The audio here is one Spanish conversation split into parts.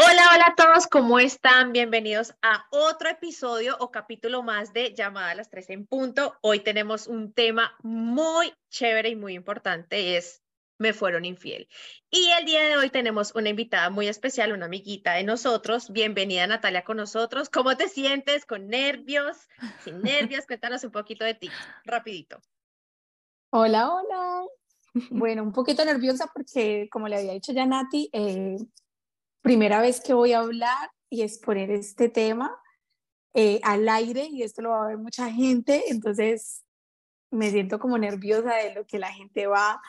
Hola, hola a todos, ¿cómo están? Bienvenidos a otro episodio o capítulo más de Llamada a las 3 en punto. Hoy tenemos un tema muy chévere y muy importante, es me fueron infiel. Y el día de hoy tenemos una invitada muy especial, una amiguita de nosotros. Bienvenida Natalia con nosotros. ¿Cómo te sientes? ¿Con nervios? ¿Sin nervios? Cuéntanos un poquito de ti, rapidito. Hola, hola. Bueno, un poquito nerviosa porque, como le había dicho ya Nati, eh, primera vez que voy a hablar y exponer este tema eh, al aire y esto lo va a ver mucha gente, entonces me siento como nerviosa de lo que la gente va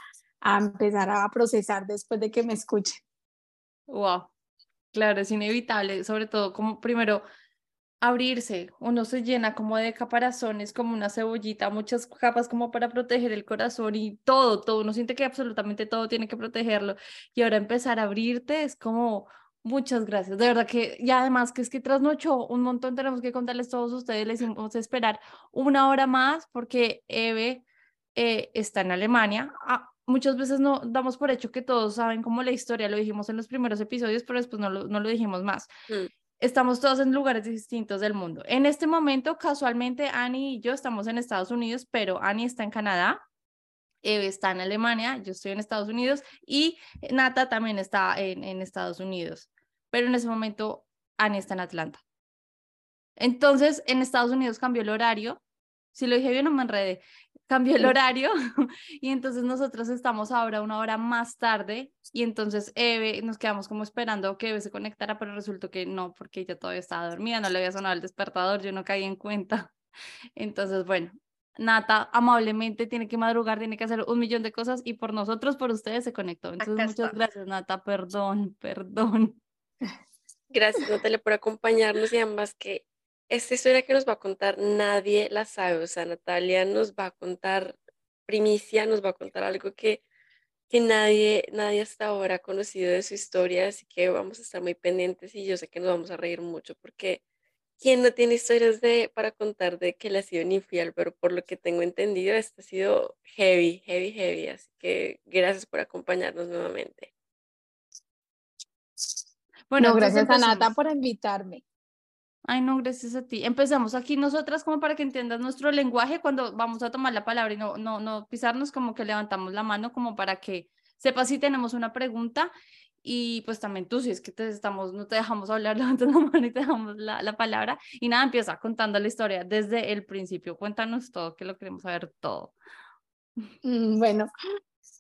a empezar a procesar después de que me escuche. Wow, claro, es inevitable, sobre todo como primero abrirse, uno se llena como de caparazones, como una cebollita, muchas capas como para proteger el corazón y todo, todo, uno siente que absolutamente todo tiene que protegerlo y ahora empezar a abrirte es como Muchas gracias, de verdad que, y además que es que trasnochó un montón, tenemos que contarles todos ustedes, les hicimos esperar una hora más porque Eve eh, está en Alemania. Ah, muchas veces no damos por hecho que todos saben cómo la historia, lo dijimos en los primeros episodios, pero después no lo, no lo dijimos más. Mm. Estamos todos en lugares distintos del mundo. En este momento, casualmente, Annie y yo estamos en Estados Unidos, pero Annie está en Canadá, Eve está en Alemania, yo estoy en Estados Unidos y Nata también está en, en Estados Unidos, pero en ese momento Annie está en Atlanta. Entonces, en Estados Unidos cambió el horario. Si lo dije bien, no me enredé. Cambió el horario y entonces nosotros estamos ahora una hora más tarde y entonces Eve nos quedamos como esperando que Eve se conectara, pero resultó que no, porque ella todavía estaba dormida, no le había sonado el despertador, yo no caí en cuenta. Entonces, bueno, Nata amablemente tiene que madrugar, tiene que hacer un millón de cosas y por nosotros, por ustedes se conectó. Entonces, muchas gracias, Nata. Perdón, perdón. Gracias, Natalia, por acompañarnos y ambas que esta historia que nos va a contar nadie la sabe. O sea, Natalia nos va a contar primicia, nos va a contar algo que, que nadie, nadie hasta ahora ha conocido de su historia, así que vamos a estar muy pendientes y yo sé que nos vamos a reír mucho porque ¿Quién no tiene historias de, para contar de que le ha sido infiel? Pero por lo que tengo entendido, esto ha sido heavy, heavy, heavy. Así que gracias por acompañarnos nuevamente. Bueno, gracias a Nata por invitarme. Ay, no, gracias a ti. Empezamos aquí nosotras como para que entiendas nuestro lenguaje cuando vamos a tomar la palabra y no, no, no pisarnos como que levantamos la mano como para que sepas si tenemos una pregunta y pues también tú, si es que te estamos, no te dejamos hablar, levantas la mano y te dejamos la, la, palabra. Y nada, empieza contando la historia desde el principio. Cuéntanos todo, que lo queremos saber todo. Mm, bueno,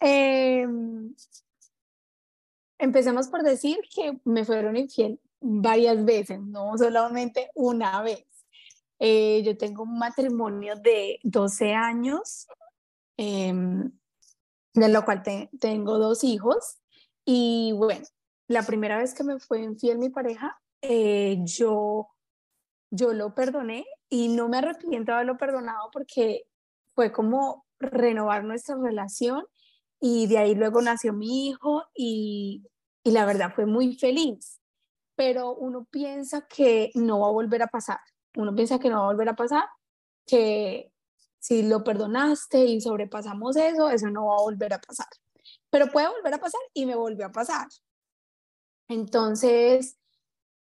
eh, empecemos por decir que me fueron infiel varias veces, no solamente una vez. Eh, yo tengo un matrimonio de 12 años, eh, de lo cual te, tengo dos hijos. Y bueno, la primera vez que me fue infiel mi pareja, eh, yo, yo lo perdoné y no me arrepiento de haberlo perdonado porque fue como renovar nuestra relación y de ahí luego nació mi hijo y, y la verdad fue muy feliz. Pero uno piensa que no va a volver a pasar, uno piensa que no va a volver a pasar, que si lo perdonaste y sobrepasamos eso, eso no va a volver a pasar. Pero puede volver a pasar y me volvió a pasar. Entonces,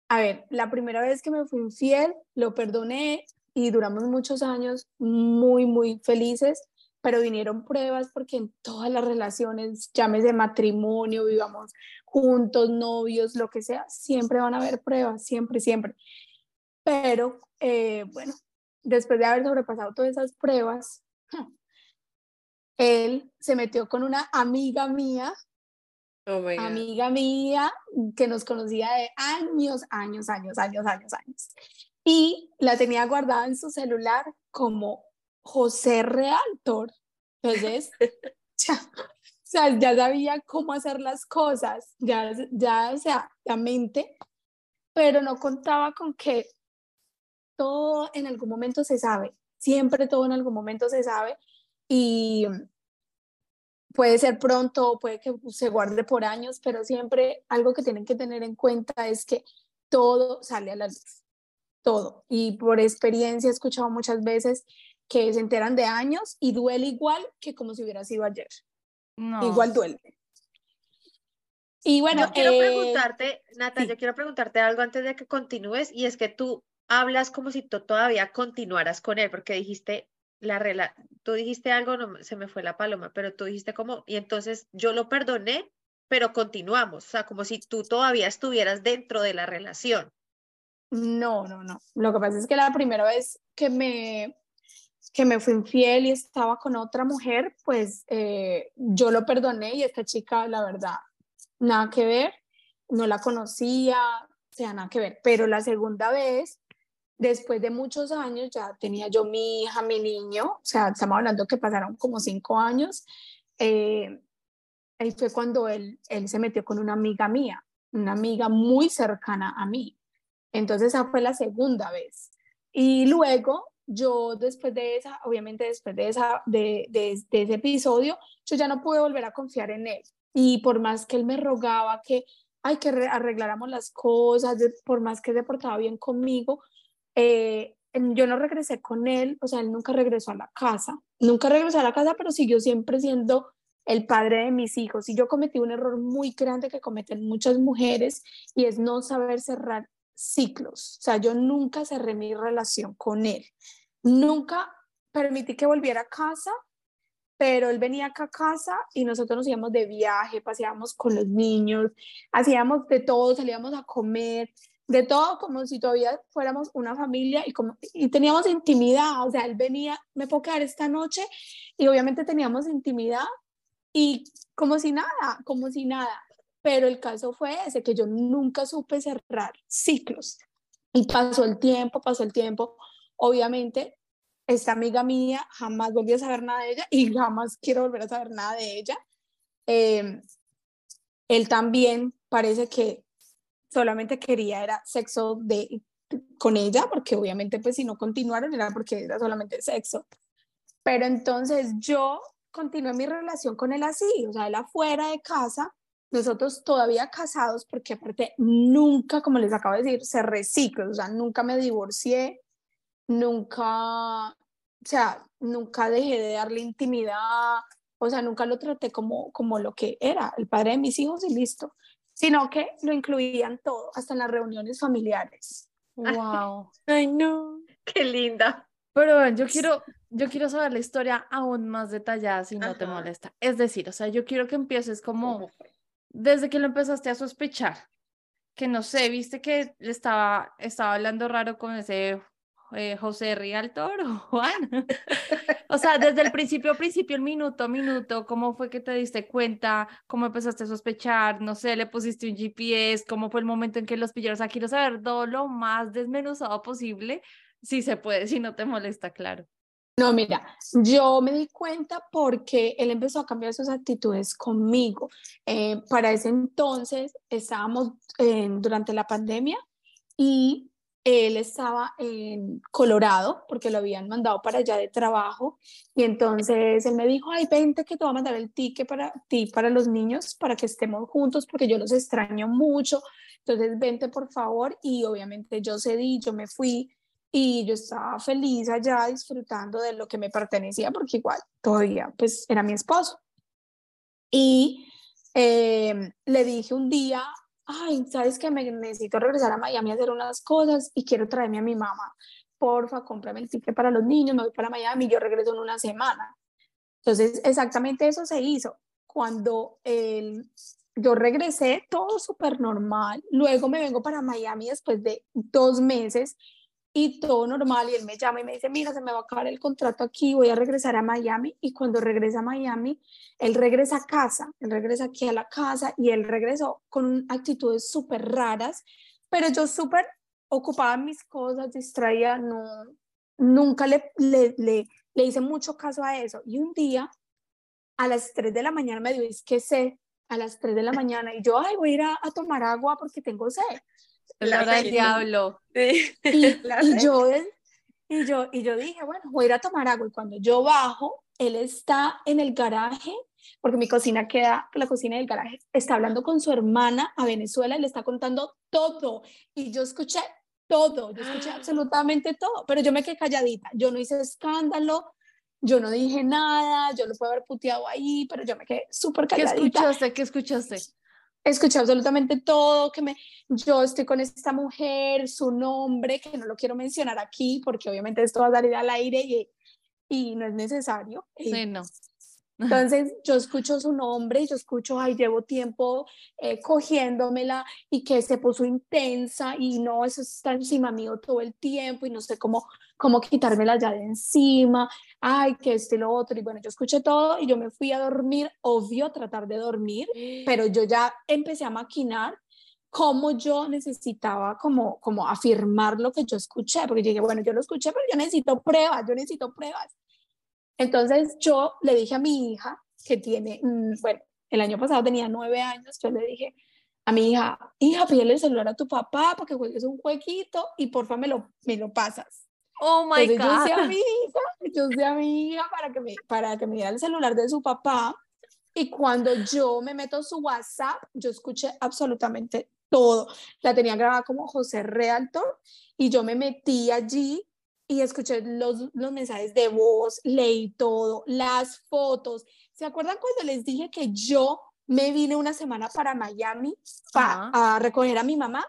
a ver, la primera vez que me fui infiel, lo perdoné y duramos muchos años muy, muy felices, pero vinieron pruebas porque en todas las relaciones, llámese matrimonio, vivamos juntos, novios, lo que sea, siempre van a haber pruebas, siempre, siempre. Pero eh, bueno, después de haber sobrepasado todas esas pruebas, él se metió con una amiga mía, oh amiga mía que nos conocía de años, años, años, años, años, años. Y la tenía guardada en su celular como José Realtor. Entonces, sea, ya sabía cómo hacer las cosas, ya, ya, o sea, la mente, pero no contaba con que todo en algún momento se sabe, siempre todo en algún momento se sabe y puede ser pronto, puede que se guarde por años, pero siempre algo que tienen que tener en cuenta es que todo sale a la luz, todo. Y por experiencia he escuchado muchas veces que se enteran de años y duele igual que como si hubiera sido ayer. Igual duele. Y bueno, yo quiero eh, preguntarte, Nata, yo quiero preguntarte algo antes de que continúes y es que tú hablas como si tú todavía continuaras con él, porque dijiste, la rela tú dijiste algo, no, se me fue la paloma, pero tú dijiste como, y entonces yo lo perdoné, pero continuamos, o sea, como si tú todavía estuvieras dentro de la relación. No, no, no. Lo que pasa es que la primera vez que me, que me fui infiel y estaba con otra mujer, pues eh, yo lo perdoné y esta chica, la verdad, nada que ver, no la conocía, o sea, nada que ver. Pero la segunda vez Después de muchos años ya tenía yo mi hija, mi niño, o sea, estamos hablando que pasaron como cinco años. Eh, ahí fue cuando él, él se metió con una amiga mía, una amiga muy cercana a mí. Entonces esa fue la segunda vez. Y luego yo después de esa, obviamente después de, esa, de, de, ese episodio, yo ya no pude volver a confiar en él. Y por más que él me rogaba que, ay, que arregláramos las cosas, por más que se portaba bien conmigo, eh, yo no regresé con él, o sea, él nunca regresó a la casa, nunca regresó a la casa, pero siguió siempre siendo el padre de mis hijos. Y yo cometí un error muy grande que cometen muchas mujeres y es no saber cerrar ciclos. O sea, yo nunca cerré mi relación con él. Nunca permití que volviera a casa, pero él venía acá a casa y nosotros nos íbamos de viaje, paseábamos con los niños, hacíamos de todo, salíamos a comer, de todo como si todavía fuéramos una familia y, como, y teníamos intimidad, o sea, él venía, me puedo quedar esta noche y obviamente teníamos intimidad y como si nada, como si nada, pero el caso fue ese, que yo nunca supe cerrar ciclos y pasó el tiempo, pasó el tiempo, obviamente esta amiga mía jamás volví a saber nada de ella y jamás quiero volver a saber nada de ella. Em, él también parece que solamente quería era sexo de, con ella, porque obviamente pues si no continuaron era porque era solamente sexo. Pero entonces yo continué mi relación con él así, o sea, él afuera de casa, nosotros todavía casados, porque aparte nunca, como les acabo de decir, se recicla, o sea, nunca me divorcié, nunca, o sea, nunca dejé de darle intimidad, o sea, nunca lo traté como, como lo que era, el padre de mis hijos y listo sino que lo incluían todo, hasta en las reuniones familiares. Wow. Ay, no. Qué linda. Pero yo quiero, yo quiero saber la historia aún más detallada si no te molesta. Es decir, o sea, yo quiero que empieces como desde que lo empezaste a sospechar, que no sé, viste que estaba, estaba hablando raro con ese eh, José Rialtor o Juan. o sea, desde el principio, principio, el minuto a minuto, ¿cómo fue que te diste cuenta? ¿Cómo empezaste a sospechar? No sé, le pusiste un GPS, ¿cómo fue el momento en que los pillaron? O sea, quiero saber todo lo más desmenuzado posible, si se puede, si no te molesta, claro. No, mira, yo me di cuenta porque él empezó a cambiar sus actitudes conmigo. Eh, para ese entonces estábamos durante la pandemia y él estaba en Colorado porque lo habían mandado para allá de trabajo. Y entonces él me dijo, ay, vente que te voy a mandar el ticket para ti, para los niños, para que estemos juntos porque yo los extraño mucho, entonces vente por favor y obviamente yo cedí, yo me fui y yo estaba feliz allá disfrutando de lo que me pertenecía porque igual todavía pues era mi esposo. Y eh, le dije un día ay, ¿sabes que Me necesito regresar a Miami a hacer unas cosas y quiero traerme a mi mamá. Porfa, cómprame el ticket para los niños, me voy para Miami y yo regreso en una semana. Entonces, exactamente eso se hizo. Cuando el, yo regresé, todo súper normal. Luego me vengo para Miami después de dos meses y todo normal y él me llama y me dice, mira, se me va a acabar el contrato aquí, voy a regresar a Miami y cuando regresa a Miami, él regresa a casa, él regresa aquí a la casa y él regresó con actitudes súper raras, pero yo súper ocupada en mis cosas, distraía, no, nunca le, le, le, le hice mucho caso a eso y un día a las 3 de la mañana me dio, es que sé, a las 3 de la mañana, y yo, ay, voy a ir a, tomar agua porque tengo sed. La hora del diablo. Y, y, yo, y, yo, y yo dije, bueno, voy a ir a tomar agua, y cuando yo bajo, él está en el garaje, porque mi cocina queda, la cocina del garaje, está hablando con su hermana a Venezuela y le está contando todo. Y yo escuché todo, yo escuché absolutamente todo, pero yo me quedé calladita, yo no hice escándalo, yo no dije nada, yo lo puedo haber puteado ahí, pero yo me quedé súper calladita. ¿Qué escuchaste? ¿Qué escuchaste? Escuché absolutamente todo, que me, yo estoy con esta mujer, su nombre, que no lo quiero mencionar aquí, porque obviamente esto va a salir al aire y, y no es necesario. Sí, no. Entonces yo escucho su nombre yo escucho, ay, llevo tiempo eh, cogiéndomela y que se puso intensa y no, eso está encima mío todo el tiempo y no sé cómo, cómo quitármela ya de encima, ay, que esto y lo otro. Y bueno, yo escuché todo y yo me fui a dormir, obvio, tratar de dormir, pero yo ya empecé a maquinar cómo yo necesitaba como, como afirmar lo que yo escuché, porque dije, bueno, yo lo escuché, pero yo necesito pruebas, yo necesito pruebas. Entonces yo le dije a mi hija, que tiene, mm, bueno, el año pasado tenía nueve años, yo le dije a mi hija, hija, pídele el celular a tu papá para que juegues un jueguito y porfa me lo, me lo pasas. Oh my God. Yo sé a mi hija, yo a mi hija para que, me, para que me diera el celular de su papá. Y cuando yo me meto a su WhatsApp, yo escuché absolutamente todo. La tenía grabada como José Realtor y yo me metí allí y escuché los, los mensajes de voz, leí todo, las fotos. ¿Se acuerdan cuando les dije que yo me vine una semana para Miami a recoger a mi mamá?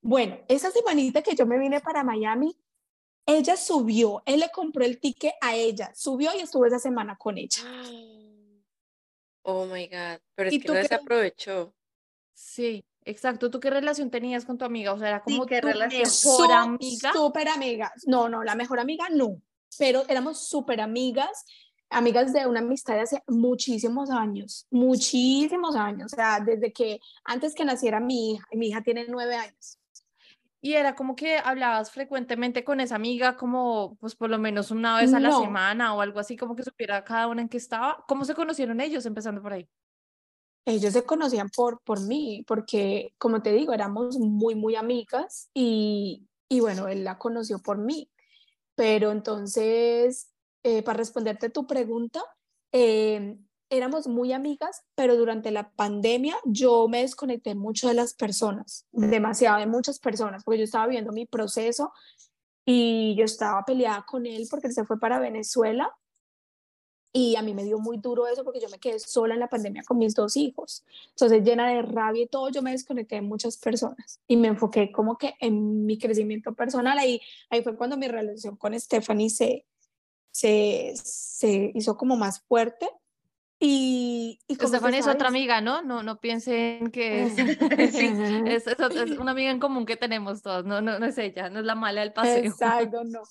Bueno, esa semanita que yo me vine para Miami, ella subió, él le compró el ticket a ella, subió y estuvo esa semana con ella. Oh my God, pero es que no se aprovechó. Sí. Exacto, ¿tú qué relación tenías con tu amiga? O sea, era como que relación mejor amiga. Súper amigas. No, no, la mejor amiga no, pero éramos súper amigas, amigas de una amistad de hace muchísimos años, muchísimos años, o sea, desde que antes que naciera mi hija, y mi hija tiene nueve años. Y era como que hablabas frecuentemente con esa amiga, como pues por lo menos una vez a la semana o algo así, como que supiera cada una en qué estaba. ¿Cómo se conocieron ellos, empezando por ahí? Ellos se conocían por, por mí, porque como te digo, éramos muy, muy amigas y, y bueno, él la conoció por mí. Pero entonces, eh, para responderte tu pregunta, eh, éramos muy amigas, pero durante la pandemia yo me desconecté mucho de las personas, demasiado de muchas personas, porque yo estaba viendo mi proceso y yo estaba peleada con él porque se fue para Venezuela y a mí me dio muy duro eso porque yo me quedé sola en la pandemia con mis dos hijos. Entonces, llena de rabia y todo, yo me desconecté de muchas personas y me enfoqué como que en mi crecimiento personal. Ahí, ahí fue cuando mi relación con Stephanie se, se, se hizo como más fuerte y, y Stephanie es otra amiga, ¿no? No, no piensen que es, es, es, una amiga en común que tenemos todos, no, no, no es ella, no es la mala del paseo. Exacto, no.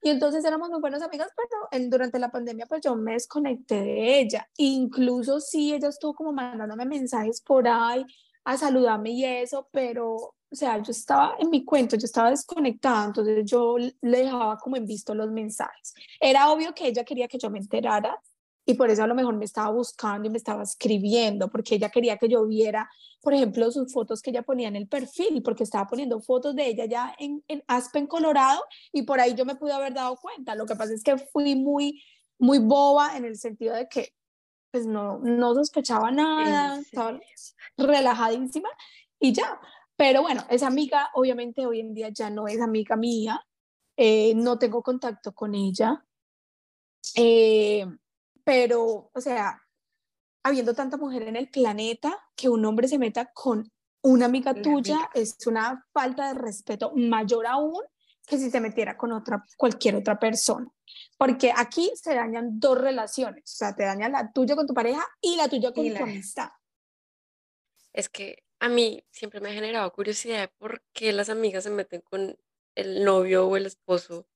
Y entonces éramos muy buenas amigas, pero en, durante la pandemia pues yo me desconecté de ella. Incluso sí, ella estuvo como mandándome mensajes por ahí a saludarme y eso, pero, o sea, yo estaba en mi cuento, yo estaba desconectada, entonces yo le dejaba como en visto los mensajes. Era obvio que ella quería que yo me enterara y por eso a lo mejor me estaba buscando y me estaba escribiendo, porque ella quería que yo viera, por ejemplo, sus fotos que ella ponía en el perfil, porque estaba poniendo fotos de ella ya en, en Aspen, Colorado, y por ahí yo me pude haber dado cuenta. Lo que pasa es que fui muy, muy boba en el sentido de que pues no, no sospechaba nada, estaba relajadísima y ya. Pero bueno, esa amiga obviamente hoy en día ya no es amiga mía, eh, no tengo contacto con ella. Eh, pero, o sea, habiendo tanta mujer en el planeta, que un hombre se meta con una amiga tuya es una falta de respeto mayor aún que si se metiera con otra, cualquier otra persona. Porque aquí se dañan dos relaciones, o sea, te daña la tuya con tu pareja y la tuya con tu amistad. Es que a mí siempre me ha generado curiosidad de por qué las amigas se meten con el novio o el esposo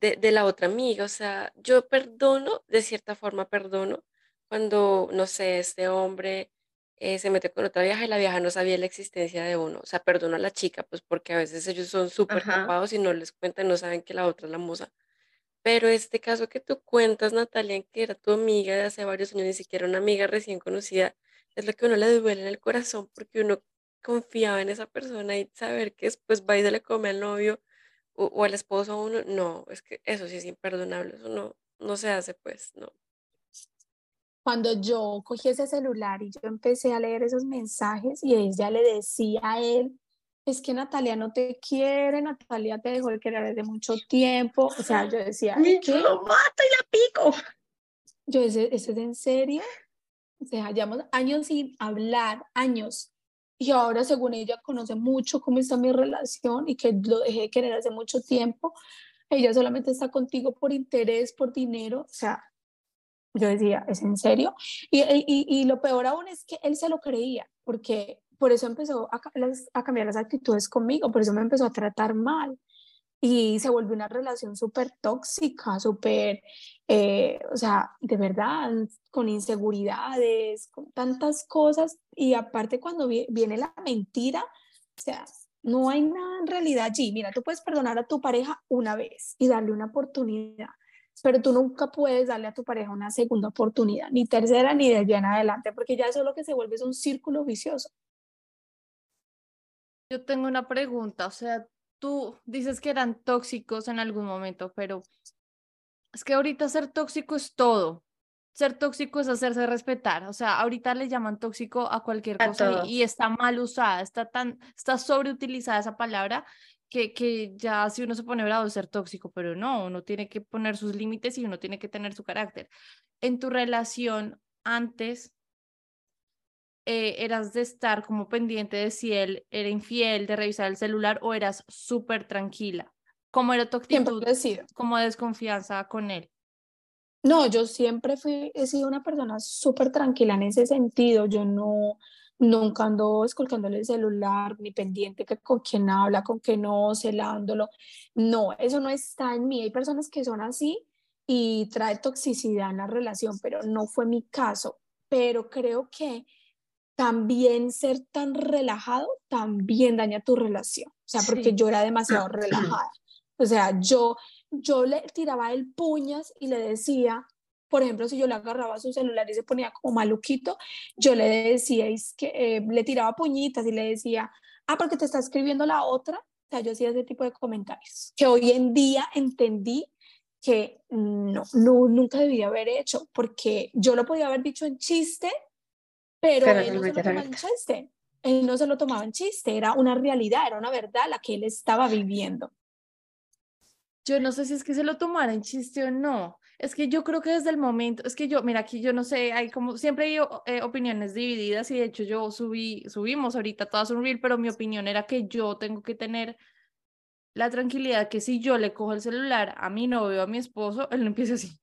de, la otra amiga. O sea, yo perdono, de cierta forma perdono, cuando, no sé, este hombre eh, se mete con otra vieja y la vieja no sabía la existencia de uno. O sea, perdono a la chica, pues porque a veces ellos son súper tapados y no les cuentan, no saben que la otra es la musa. Pero este caso que tú cuentas, Natalia, que era tu amiga de hace varios años, ni siquiera una amiga recién conocida, es lo que a uno le duele en el corazón porque uno confiaba en esa persona y saber que después va y se le come al novio o, o al esposo a uno, no, es que eso sí es imperdonable, eso no, no se hace pues, no. Cuando yo cogí ese celular y yo empecé a leer esos mensajes y ella le decía a él, es que Natalia no te quiere, Natalia te dejó de querer desde mucho tiempo. O sea, yo decía, Yo lo mato y la pico. Yo, ¿eso es en serio? O sea, llevamos años sin hablar, años. Y ahora, según ella, conoce mucho cómo está mi relación y que lo dejé de querer hace mucho tiempo. Ella solamente está contigo por interés, por dinero. O sea, yo decía, ¿es en serio? Y, y, y lo peor aún es que él se lo creía, porque por eso empezó a, a, cambiar las actitudes conmigo, por eso me empezó a tratar mal. Y se volvió una relación súper tóxica, súper, eh, o sea, de verdad, con inseguridades, con tantas cosas. Y aparte cuando viene la mentira, o sea, no hay nada en realidad allí. Mira, tú puedes perdonar a tu pareja una vez y darle una oportunidad, pero tú nunca puedes darle a tu pareja una segunda oportunidad, ni tercera, ni de allá en adelante, porque ya eso lo que se vuelve es un círculo vicioso. Yo tengo una pregunta, o sea, tú dices que eran tóxicos en algún momento, pero es que ahorita ser tóxico es todo. Ser tóxico es hacerse respetar, o sea, ahorita le llaman tóxico a cualquier cosa y, está mal usada, está tan, está sobreutilizada esa palabra que, que ya si uno se pone bravo es ser tóxico, pero no, uno tiene que poner sus límites y uno tiene que tener su carácter. En tu relación antes, eh, eras de estar como pendiente de si él era infiel, de revisar el celular o eras súper tranquila? ¿Cómo era tu actitud como desconfianza con él? No, yo siempre fui, he sido una persona súper tranquila en ese sentido. Yo no, nunca ando escoltándole el celular, ni pendiente que con quién habla, con quién no, celándolo. No, eso no está en mí. Hay personas que son así y trae toxicidad en la relación, pero no fue mi caso. Pero creo que también ser tan relajado también daña tu relación. O sea, porque yo era demasiado relajada. O sea, yo, yo le tiraba el puñas y le decía, por ejemplo, si yo le agarraba su celular y se ponía como maluquito, yo le decía, es que eh, le tiraba puñitas y le decía, ah, porque te está escribiendo la otra. O sea, yo hacía ese tipo de comentarios que hoy en día entendí que no, no, nunca debía haber hecho, porque yo lo podía haber dicho en chiste pero, él no se lo tomaba en chiste. Él no se lo tomaba en chiste, era una realidad, era una verdad la que él estaba viviendo. Yo no sé si es que se lo tomara en chiste o no. Es que yo creo que desde el momento, es que yo, mira, aquí yo no sé, hay como, siempre hay eh, opiniones divididas y de hecho yo subí, subimos ahorita todas un reel, pero mi opinión era que yo tengo que tener la tranquilidad que si yo le cojo el celular a mi novio, a mi esposo, él no empieza así,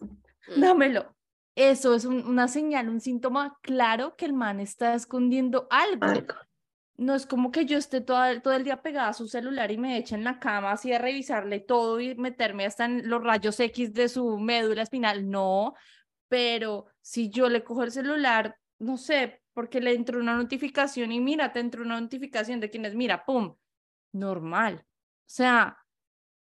mm. dámelo. Eso es una señal, un síntoma claro que el man está escondiendo algo. No es como que yo esté todo, todo el día pegada a su celular y me eche en la cama así a revisarle todo y meterme hasta en los rayos X de su médula espinal. No, pero si yo le cojo el celular, no sé, porque le entró una notificación y mira, te entró una notificación de quién es, mira, pum, normal. O sea,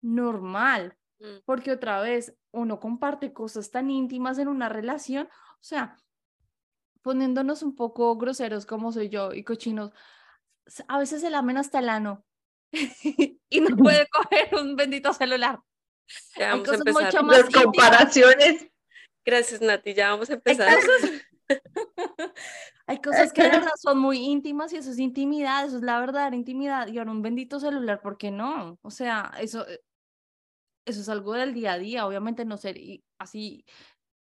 normal. Mm. Porque otra vez, uno comparte cosas tan íntimas en una relación, o sea, poniéndonos un poco groseros como soy yo y cochinos, a veces se lamen hasta el ano y no puede coger un bendito celular. Ya vamos a empezar. Mucho más Las comparaciones. Gracias, Nati, ya vamos a empezar. Hay cosas, que de verdad son muy íntimas y eso es intimidad, eso es la verdadera intimidad. Y ahora un bendito celular, ¿por qué no? O sea, eso, eso es algo del día a día, obviamente no ser así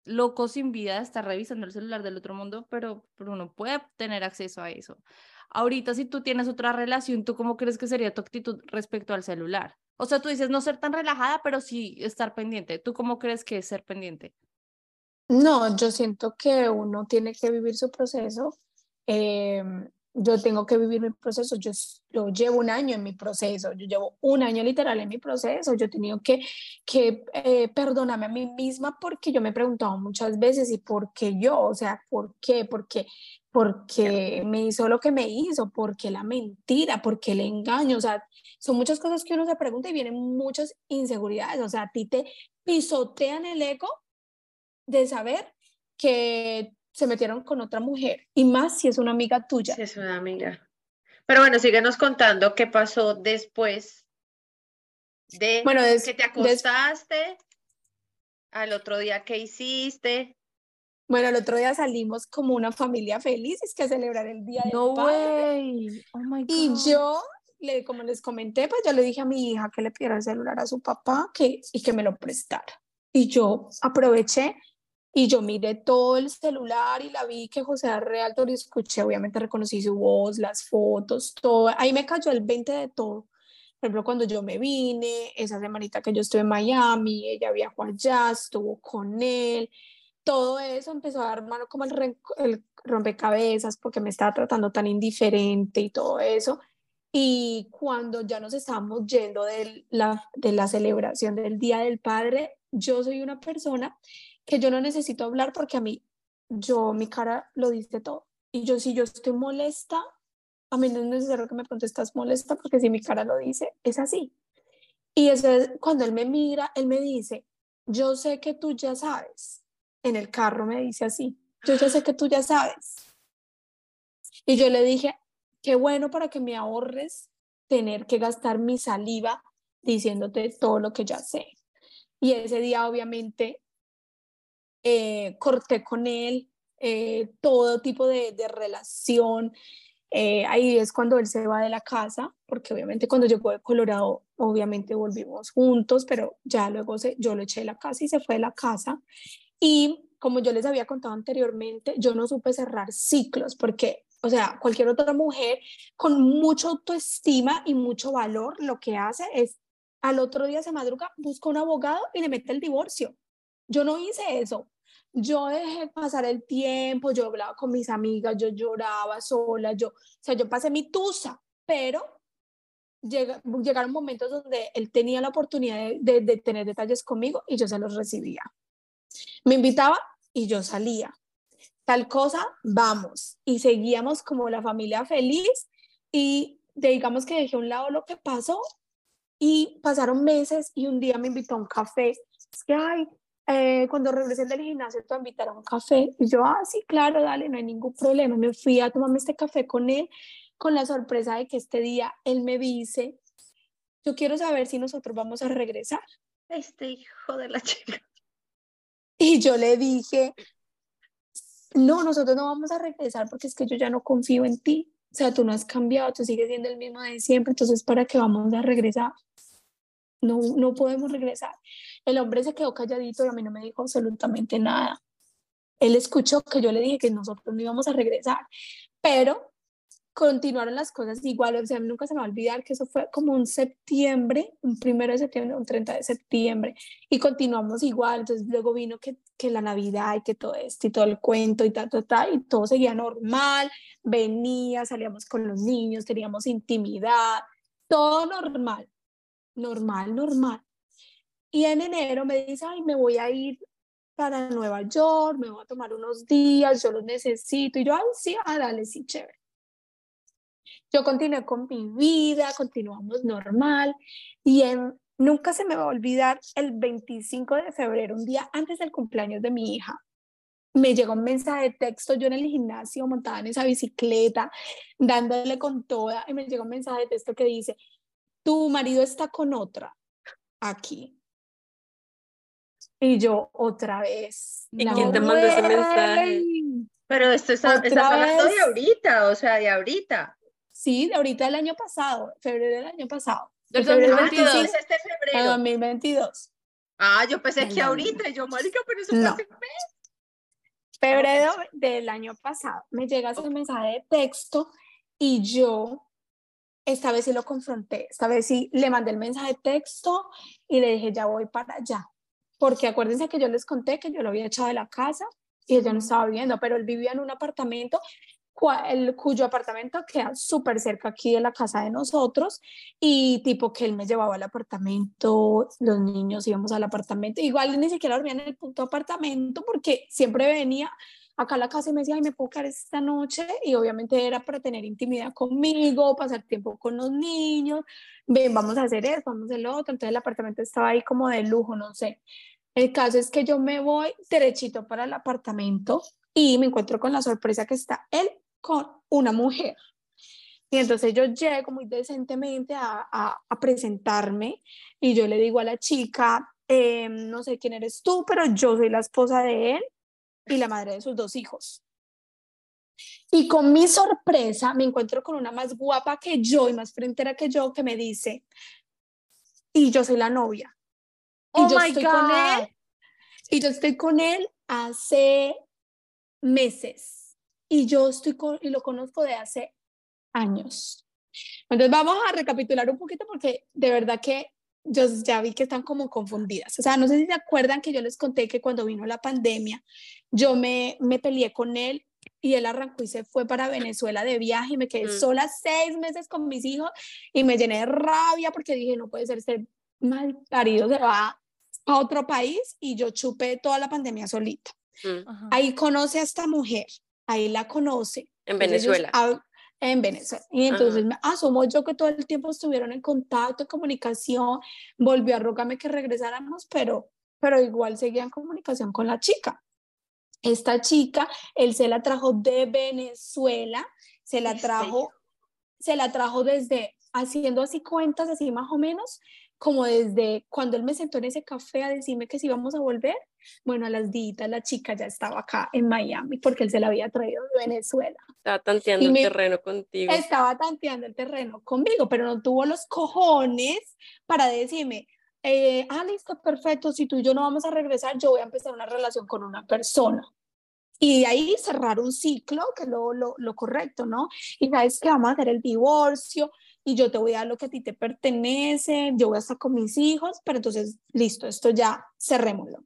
loco sin vida, estar revisando el celular del otro mundo, pero, pero uno puede tener acceso a eso. Ahorita, si tú tienes otra relación, ¿tú cómo crees que sería tu actitud respecto al celular? O sea, tú dices no ser tan relajada, pero sí estar pendiente. ¿Tú cómo crees que es ser pendiente? No, yo siento que uno tiene que vivir su proceso. Eh, yo tengo que vivir mi proceso, yo, yo llevo un año en mi proceso, yo llevo un año literal en mi proceso, yo he tenido que, que eh, perdonarme a mí misma porque yo me he preguntado muchas veces y por qué yo, o sea, por qué, porque porque me hizo lo que me hizo, porque la mentira, porque el engaño, o sea, son muchas cosas que uno se pregunta y vienen muchas inseguridades, o sea, a ti te pisotean el ego de saber que se metieron con otra mujer y más si es una amiga tuya. es una amiga. Pero bueno, síguenos contando qué pasó después de bueno, que te acostaste, al otro día qué hiciste. Bueno, el otro día salimos como una familia feliz, es que a celebrar el día no del Way. Oh my God. Y yo, le, como les comenté, pues yo le dije a mi hija que le pidiera el celular a su papá que, y que me lo prestara. Y yo aproveché y yo miré todo el celular y la vi que José Realtor y escuché, obviamente reconocí su voz, las fotos, todo. Ahí me cayó el 20 de todo. Por ejemplo, cuando yo me vine, esa semanita que yo estuve en Miami, ella viajó allá, estuvo con él. Todo eso empezó a dar mano como el, el rompecabezas porque me estaba tratando tan indiferente y todo eso. Y cuando ya nos estábamos yendo de la, de la celebración del Día del Padre, yo soy una persona que yo no necesito hablar porque a mí, yo, mi cara lo dice todo. Y yo, si yo estoy molesta, a mí no es necesario que me pregunte, ¿estás molesta? Porque si mi cara lo dice, es así. Y eso es cuando él me mira, él me dice, yo sé que tú ya sabes. En el carro me dice así, yo ya sé que tú ya sabes. Y yo le dije, qué bueno para que me ahorres tener que gastar mi saliva diciéndote todo lo que ya sé. Y ese día obviamente eh, corté con él, eh, todo tipo de, de relación. Eh, ahí es cuando él se va de la casa, porque obviamente cuando llegó de Colorado, obviamente volvimos juntos, pero ya luego se, yo lo eché de la casa y se fue de la casa. Y como yo les había contado anteriormente, yo no supe cerrar ciclos, porque, o sea, cualquier otra mujer con mucha autoestima y mucho valor, lo que hace es al otro día se madruga, busca un abogado y le mete el divorcio. Yo no hice eso. Yo dejé pasar el tiempo, yo hablaba con mis amigas, yo lloraba sola, yo, o sea, yo pasé mi tusa, pero llega, llegaron momentos donde él tenía la oportunidad de, de, tener detalles conmigo y yo se los recibía. Me invitaba y yo salía. Tal cosa, vamos. Y seguíamos como la familia feliz y digamos que dejé a un lado lo que pasó y pasaron meses y un día me invitó a un café. Es que, ay, eh, cuando regresé del gimnasio te invitaron a un café y yo, ah, sí, claro, dale, no hay ningún problema. Me fui a tomarme este café con él con la sorpresa de que este día él me dice, yo quiero saber si nosotros vamos a regresar. Este hijo de la chica. Y yo le dije, no, nosotros no vamos a regresar porque es que yo ya no confío en ti. O sea, tú no has cambiado, tú sigues siendo el mismo de siempre, entonces ¿para qué vamos a regresar? No, no podemos regresar. El hombre se quedó calladito y a mí no me dijo absolutamente nada. Él escuchó que yo le dije que nosotros no íbamos a regresar, pero continuaron las cosas igual, o sea, nunca se me va a olvidar que eso fue como un septiembre, un primero de septiembre, un 30 de septiembre, y continuamos igual, entonces luego vino que, que la Navidad y que todo esto y todo el cuento y ta, ta, ta, y todo seguía normal, venía, salíamos con los niños, teníamos intimidad, todo normal, normal, normal. Y en enero me dice, ay, me voy a ir para Nueva York, me voy a tomar unos días, yo los necesito. Y yo, ay, sí, ah, dale, sí, chévere. Yo continué con mi vida, continuamos normal. Y en, nunca se me va a olvidar el 25 de febrero, un día antes del cumpleaños de mi hija. Me llegó un mensaje de texto, yo en el gimnasio montada en esa bicicleta, dándole con toda, y me llegó un mensaje de texto que dice, tu marido está con otra aquí. Y yo otra vez. ¿Y quién te mandó ese mensaje? Pero esto está, estás hablando de ahorita, o sea, de ahorita. Sí, de ahorita del año pasado, febrero del año pasado. Del febrero 2022. 26 este febrero. 2022. Ah, yo pensé que ahorita, y yo, marica, pero eso No. fue hace un mes. Febrero del año pasado. Me llega ese mensaje de texto y yo esta vez sí lo confronté. Esta vez sí le mandé el mensaje de texto y le dije, ya voy para allá. Porque acuérdense que yo les conté que yo lo había echado de la casa y ella no estaba viviendo, pero él vivía en un apartamento el, cuyo apartamento queda súper cerca aquí de la casa de nosotros y tipo que él me llevaba al apartamento, los niños íbamos al apartamento, igual ni siquiera dormía en el punto apartamento porque siempre venía acá a la casa y me decía, ay, me puedo quedar esta noche. Y obviamente era para tener intimidad conmigo, pasar tiempo con los niños, ven, vamos a hacer eso, vamos a hacer lo otro. Entonces el apartamento estaba ahí como de lujo, no sé. El caso es que yo me voy derechito para el apartamento y me encuentro con la sorpresa que está él con una mujer. Y entonces yo llego muy decentemente a, presentarme y yo le digo a la chica, em, no sé quién eres tú, pero yo soy la esposa de él y la madre de sus dos hijos. Y con mi sorpresa me encuentro con una más guapa que yo y más frentera que yo que me dice, y yo soy la novia. Y oh yo estoy con él. Y yo estoy con él hace meses. Y yo estoy con, y lo conozco de hace años. Entonces vamos a recapitular un poquito porque de verdad que yo ya vi que están como confundidas. O sea, no sé si se acuerdan que yo les conté que cuando vino la pandemia, yo me, me peleé con él y él arrancó y se fue para Venezuela de viaje y me quedé mm. sola seis meses con mis hijos y me llené de rabia porque dije, no puede ser, este mal parido se va a otro país y yo chupé toda la pandemia solita. Mm. Ahí conoce a esta mujer, ahí la conoce. En Venezuela en Venezuela. Y entonces me asumo yo que todo el tiempo estuvieron en contacto, en comunicación, volvió a rogarme que regresáramos, pero, pero igual seguía en comunicación con la chica. Esta chica, él se la trajo de Venezuela, se la trajo, se la trajo desde, haciendo así cuentas, así más o menos, como desde cuando él me sentó en ese café a decirme que si íbamos a volver, bueno, a las ditas la chica ya estaba acá en Miami porque él se la había traído de Venezuela. Estaba tanteando el terreno contigo. Estaba tanteando el terreno conmigo, pero no tuvo los cojones para decirme, eh, ah, listo, perfecto, si tú y yo no vamos a regresar, yo voy a empezar una relación con una persona. Y de ahí cerrar un ciclo, que es lo, lo, lo correcto, ¿no? Y sabes que vamos a hacer el divorcio, y yo te voy a dar lo que a ti te pertenece, yo voy a estar con mis hijos, pero entonces, listo, esto ya cerrémoslo.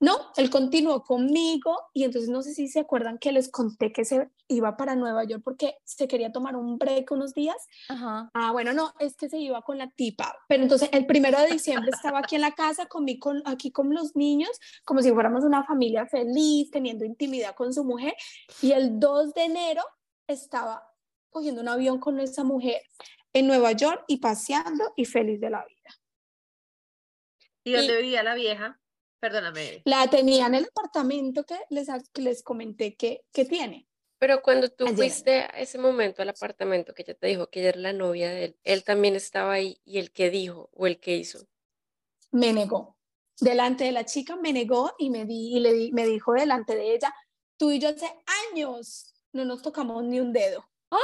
No, él continuó conmigo y entonces no sé si se acuerdan que les conté que se iba para Nueva York porque se quería tomar un break unos días. Ah, bueno, no, es que se iba con la tipa. Pero entonces el primero de diciembre estaba aquí en la casa conmigo, con, aquí con los niños, como si fuéramos una familia feliz, teniendo intimidad con su mujer. Y el 2 de enero estaba cogiendo un avión con esa mujer en Nueva York y paseando y feliz de la vida. ¿Y dónde vivía la vieja? Perdóname. La tenía en el apartamento que les, les comenté que, que tiene. Pero cuando tú fuiste a ese momento al apartamento que ella te dijo que ella era la novia de él, él también estaba ahí y el que dijo o el que hizo. Me negó. Delante de la chica me negó y me, di, y le di, me dijo delante de ella, tú y yo hace años no nos tocamos ni un dedo. ¡Ah!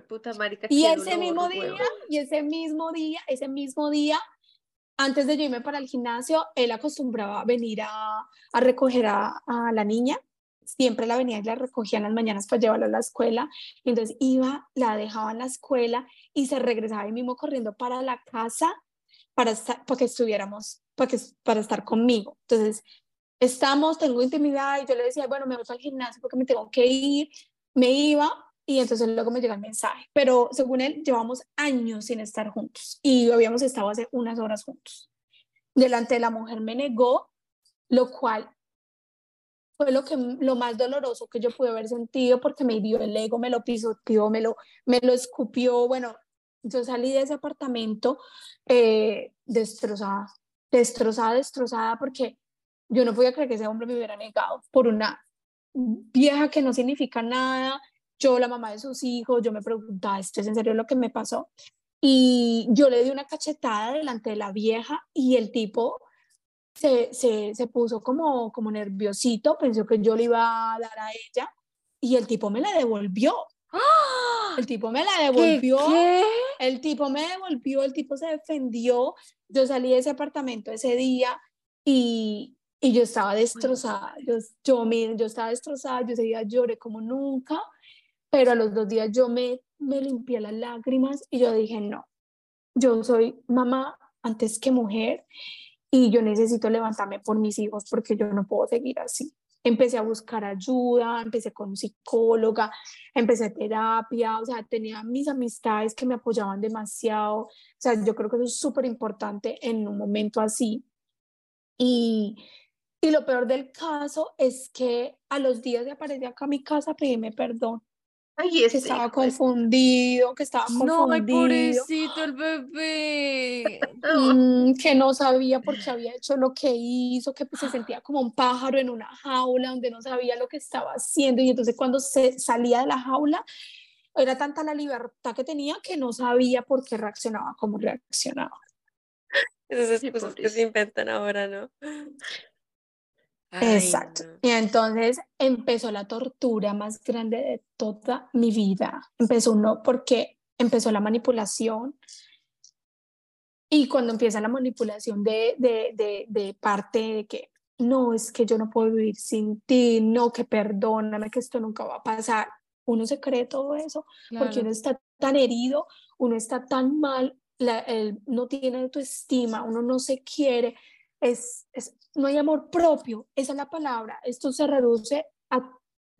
Puta marica. Y ese mismo día, y ese mismo día, ese mismo día, antes de yo irme para el gimnasio, él acostumbraba venir a, a recoger a, a, la niña. Siempre la venía y la recogía en las mañanas para llevarla a la escuela. Y entonces iba, la dejaba en la escuela y se regresaba ahí mismo corriendo para la casa para, estar, para que estuviéramos, para, que, para estar conmigo. Entonces, estamos, tengo intimidad y yo le decía, bueno, me voy al gimnasio porque me tengo que ir. Me iba, y entonces luego me llega el mensaje. Pero según él, llevamos años sin estar juntos y habíamos estado hace unas horas juntos. Delante de la mujer me negó, lo cual fue lo, que, lo más doloroso que yo pude haber sentido porque me dio el ego, me lo pisoteó, me lo, me lo escupió. Bueno, yo salí de ese apartamento eh, destrozada, destrozada, destrozada porque yo no podía creer que ese hombre me hubiera negado por una vieja que no significa nada, yo, la mamá de sus hijos, yo me preguntaba, ¿esto es en serio lo que me pasó? Y yo le di una cachetada delante de la vieja y el tipo se, se, se puso como, como nerviosito, pensó que yo le iba a dar a ella y el tipo me la devolvió. ¡Ah! El tipo me la devolvió. ¿Qué, El tipo me devolvió, el tipo se defendió. Yo salí de ese apartamento ese día y, y yo estaba destrozada. Yo, yo, yo estaba destrozada, yo seguía lloré como nunca pero a los dos días yo me, me limpié las lágrimas y yo dije, no, yo soy mamá antes que mujer y yo necesito levantarme por mis hijos porque yo no puedo seguir así. Empecé a buscar ayuda, empecé con psicóloga, empecé terapia, o sea, tenía mis amistades que me apoyaban demasiado. O sea, yo creo que eso es súper importante en un momento así. Y, Y lo peor del caso es que a los días de aparecer acá a mi casa, pedíme perdón. Ay, Que ese estaba hijo de- confundido, que estaba No, ay, confundido. pobrecito el bebé. mm, que no sabía por qué había hecho lo que hizo, que pues, se sentía como un pájaro en una jaula donde no sabía lo que estaba haciendo y entonces cuando se salía de la jaula era tanta la libertad que tenía que no sabía por qué reaccionaba como reaccionaba. Esas Ay, excusas que se pobrecito. inventan ahora, ¿no? Ay, Exacto. no. Y entonces empezó la tortura más grande de toda mi vida. Empezó uno porque empezó la manipulación. Y cuando empieza la manipulación de, de, de, de parte de que no, es que yo no puedo vivir sin ti, no, que perdóname, que esto nunca va a pasar. Uno se cree todo eso porque Claro. uno está tan herido, uno está tan mal, la, el- no tiene autoestima, uno no se quiere, es, es- no hay amor propio, esa es la palabra. Esto se reduce a,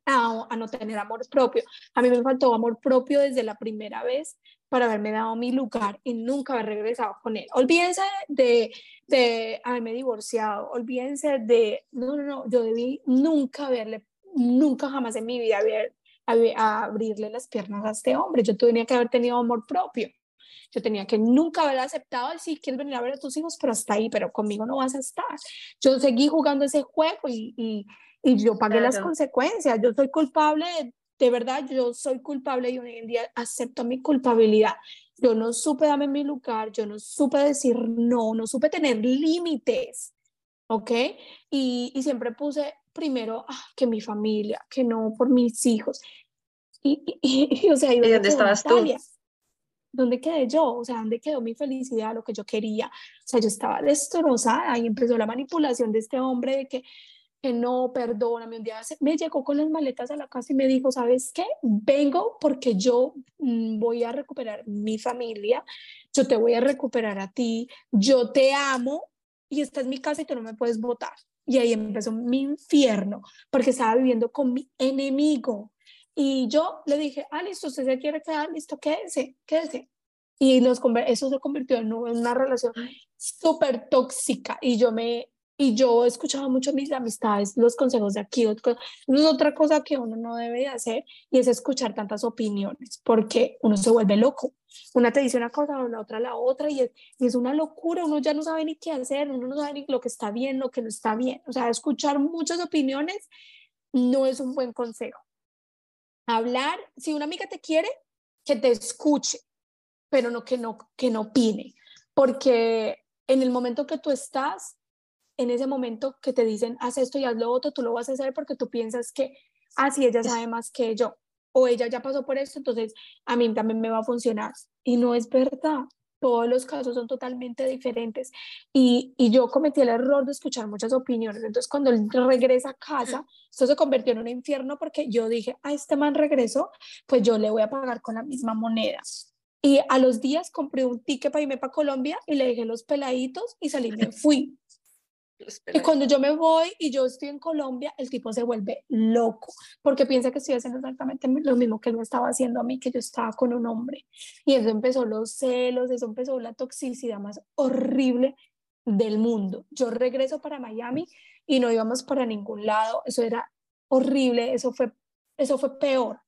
a, no tener amor propio. A mí me faltó amor propio desde la primera vez para haberme dado mi lugar y nunca haber regresado con él. Olvídense de, de haberme divorciado, olvídense de, no, no, no, yo debí nunca haberle, nunca jamás en mi vida haber, haber- abrirle las piernas a este hombre. Yo tenía que haber tenido amor propio. Yo tenía que nunca haber aceptado, si quieres venir a ver a tus hijos, pero hasta ahí, pero conmigo no vas a estar. Yo seguí jugando ese juego y, y, y yo pagué las Claro. consecuencias. Yo soy culpable, de, de verdad, yo soy culpable y hoy en día acepto mi culpabilidad. Yo no supe darme mi lugar, yo no supe decir no, no supe tener límites, ¿ok? Y, y siempre puse primero ah, que mi familia, que no por mis hijos. Y, y, y, o sea, ¿y dónde estabas tú? ¿Dónde quedé yo? O sea, ¿dónde quedó mi felicidad, lo que yo quería? O sea, yo estaba destrozada y empezó la manipulación de este hombre de que, que no, perdóname. Un día me llegó con las maletas a la casa y me dijo, ¿sabes qué? Vengo porque yo mm, voy a recuperar mi familia, yo te voy a recuperar a ti, yo te amo y esta es mi casa y tú no me puedes votar. Y ahí empezó mi infierno porque estaba viviendo con mi enemigo. Y yo le dije, ah, listo, usted se quiere quedar, listo, quédese, quédese. Y nos, eso se convirtió en una relación súper tóxica. Y yo me, y yo escuchaba mucho mis amistades, los consejos de aquí. es otra cosa que uno no debe de hacer y es escuchar tantas opiniones, porque uno se vuelve loco. Una te dice una cosa, la otra la otra, y es, y es una locura. Uno ya no sabe ni qué hacer, uno no sabe ni lo que está bien, lo que no está bien. O sea, escuchar muchas opiniones no es un buen consejo hablar, si una amiga te quiere, que te escuche, pero no que no, que no opine, porque en el momento que tú estás, en ese momento que te dicen, haz esto y haz lo otro, tú lo vas a hacer porque tú piensas que, así ella sabe más que yo, o ella ya pasó por esto, entonces a mí también me va a funcionar. Y no es verdad. Todos los casos son totalmente diferentes. Y, y yo cometí el error de escuchar muchas opiniones. Entonces, cuando él regresa a casa, esto se convirtió en un infierno porque yo dije, a este man regresó, pues yo le voy a pagar con la misma moneda. Y a los días compré un ticket para irme para Colombia y le dejé los peladitos y salí, me fui. Y cuando yo me voy y yo estoy en Colombia, el tipo se vuelve loco porque piensa que estoy haciendo exactamente lo mismo que él me estaba haciendo a mí, que yo estaba con un hombre. Y eso empezó los celos, eso empezó la toxicidad más horrible del mundo. Yo regreso para Miami y no íbamos para ningún lado. Eso era horrible, eso fue, eso fue peor.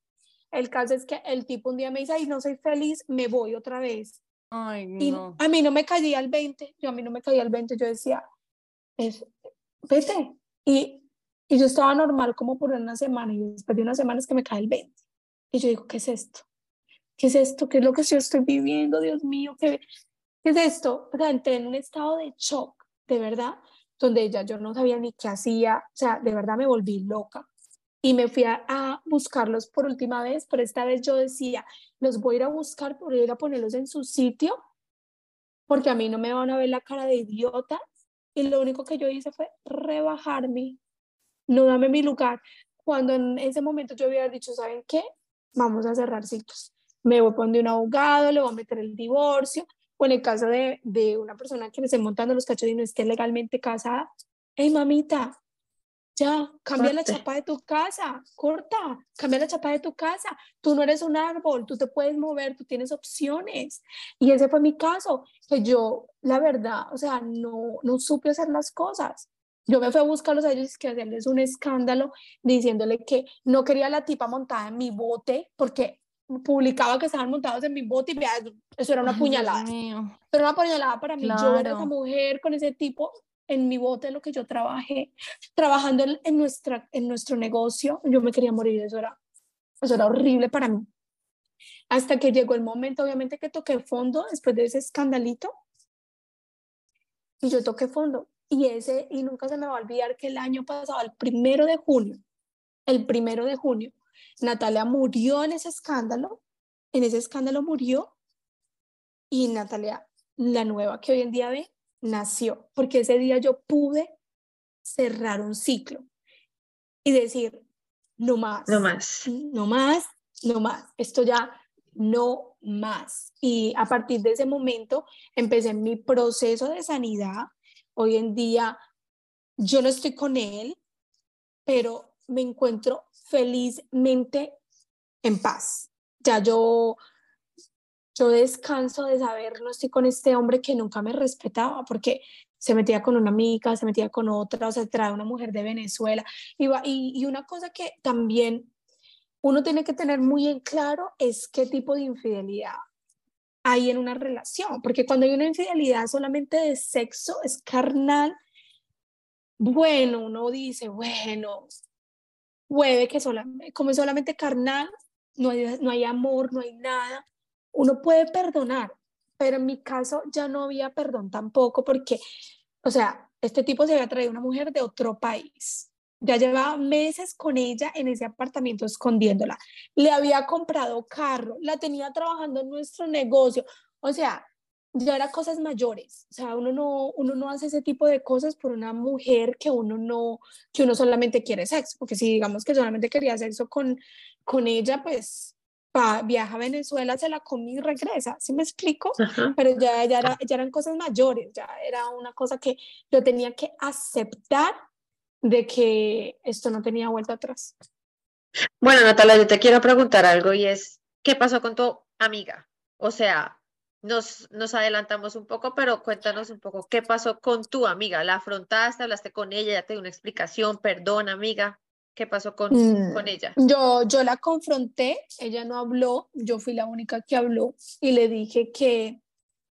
El caso es que el tipo un día me dice, ay, no soy feliz, me voy otra vez. Ay, Y no. a mí no me caía el 20, yo a mí no me caía el 20, yo decía, es, vete. Y, y yo estaba normal como por una semana y después de unas semanas que me cae el 20. Y yo digo, ¿qué es esto? ¿Qué es esto? ¿Qué es lo que yo estoy viviendo? Dios mío, ¿qué, qué es esto? O sea, entré en un estado de shock, de verdad, donde ya yo no sabía ni qué hacía, o sea, de verdad me volví loca. Y me fui a, a buscarlos por última vez, pero esta vez yo decía, los voy a ir a buscar, voy a ir a ponerlos en su sitio, porque a mí no me van a ver la cara de idiota. Y lo único que yo hice fue rebajarme, no dame mi lugar. Cuando en ese momento yo había dicho, ¿saben qué? Vamos a cerrar ciclos. Me voy a poner un abogado, le voy a meter el divorcio. O en el caso de, de una persona que me esté montando los cachos y no esté legalmente casada, hey mamita, ya, cambia la chapa de tu casa, corta, cambia la chapa de tu casa. Tú no eres un árbol, tú te puedes mover, tú tienes opciones. Y ese fue mi caso, que yo, la verdad, o sea, no, no supe hacer las cosas. Yo me fui a buscarlos a ellos que hacerles un escándalo diciéndole que no quería la tipa montada en mi bote porque publicaba que estaban montados en mi bote y vea, eso era una puñalada. Pero una puñalada para mí. Yo era esa mujer con ese tipo en mi bote, lo que yo trabajé, trabajando en, nuestra, en nuestro negocio. Yo me quería morir, eso era, eso era horrible para mí. Hasta que llegó el momento, obviamente, que toqué fondo después de ese escandalito. Y yo toqué fondo. Y, ese, y nunca se me va a olvidar que el año pasado, el primero de junio, el primero de junio, Natalia murió en ese escándalo, en ese escándalo murió y Natalia, la nueva que hoy en día ve, nació, porque ese día yo pude cerrar un ciclo y decir, no más, no más, no más, no más, esto ya no más. Y a partir de ese momento empecé mi proceso de sanidad. Hoy en día yo no estoy con él, pero me encuentro felizmente en paz. Ya yo, yo descanso de saber, no estoy con este hombre que nunca me respetaba, porque se metía con una amiga, se metía con otra, o sea, trae una mujer de Venezuela. Y, y, y una cosa que también uno tiene que tener muy en claro es qué tipo de infidelidad hay en una relación, porque cuando hay una infidelidad solamente de sexo, es carnal, bueno, uno dice, bueno, puede que solamente, como es solamente carnal, no hay, no hay amor, no hay nada, uno puede perdonar, pero en mi caso ya no había perdón tampoco porque, o sea, este tipo se había traído una mujer de otro país. Ya llevaba meses con ella en ese apartamento escondiéndola. Le había comprado carro, la tenía trabajando en nuestro negocio. O sea, ya era cosas mayores, o sea, uno no, uno no hace ese tipo de cosas por una mujer que uno no, que uno solamente quiere sexo, porque si digamos que solamente quería sexo con, con ella, pues pa, viaja a Venezuela, se la come y regresa, ¿sí me explico? Pero ya, ya, era, ya eran cosas mayores, ya era una cosa que yo tenía que aceptar de que esto no tenía vuelta atrás. Bueno, Natalia, yo te quiero preguntar algo y es, ¿qué pasó con tu amiga? O sea, nos, nos adelantamos un poco, pero cuéntanos un poco, ¿qué pasó con tu amiga? ¿La afrontaste? ¿Hablaste con ella? ¿Ya te dio una explicación? Perdón, amiga. ¿Qué pasó con, mm, con ella? Yo, yo la confronté, ella no habló, yo fui la única que habló y le dije que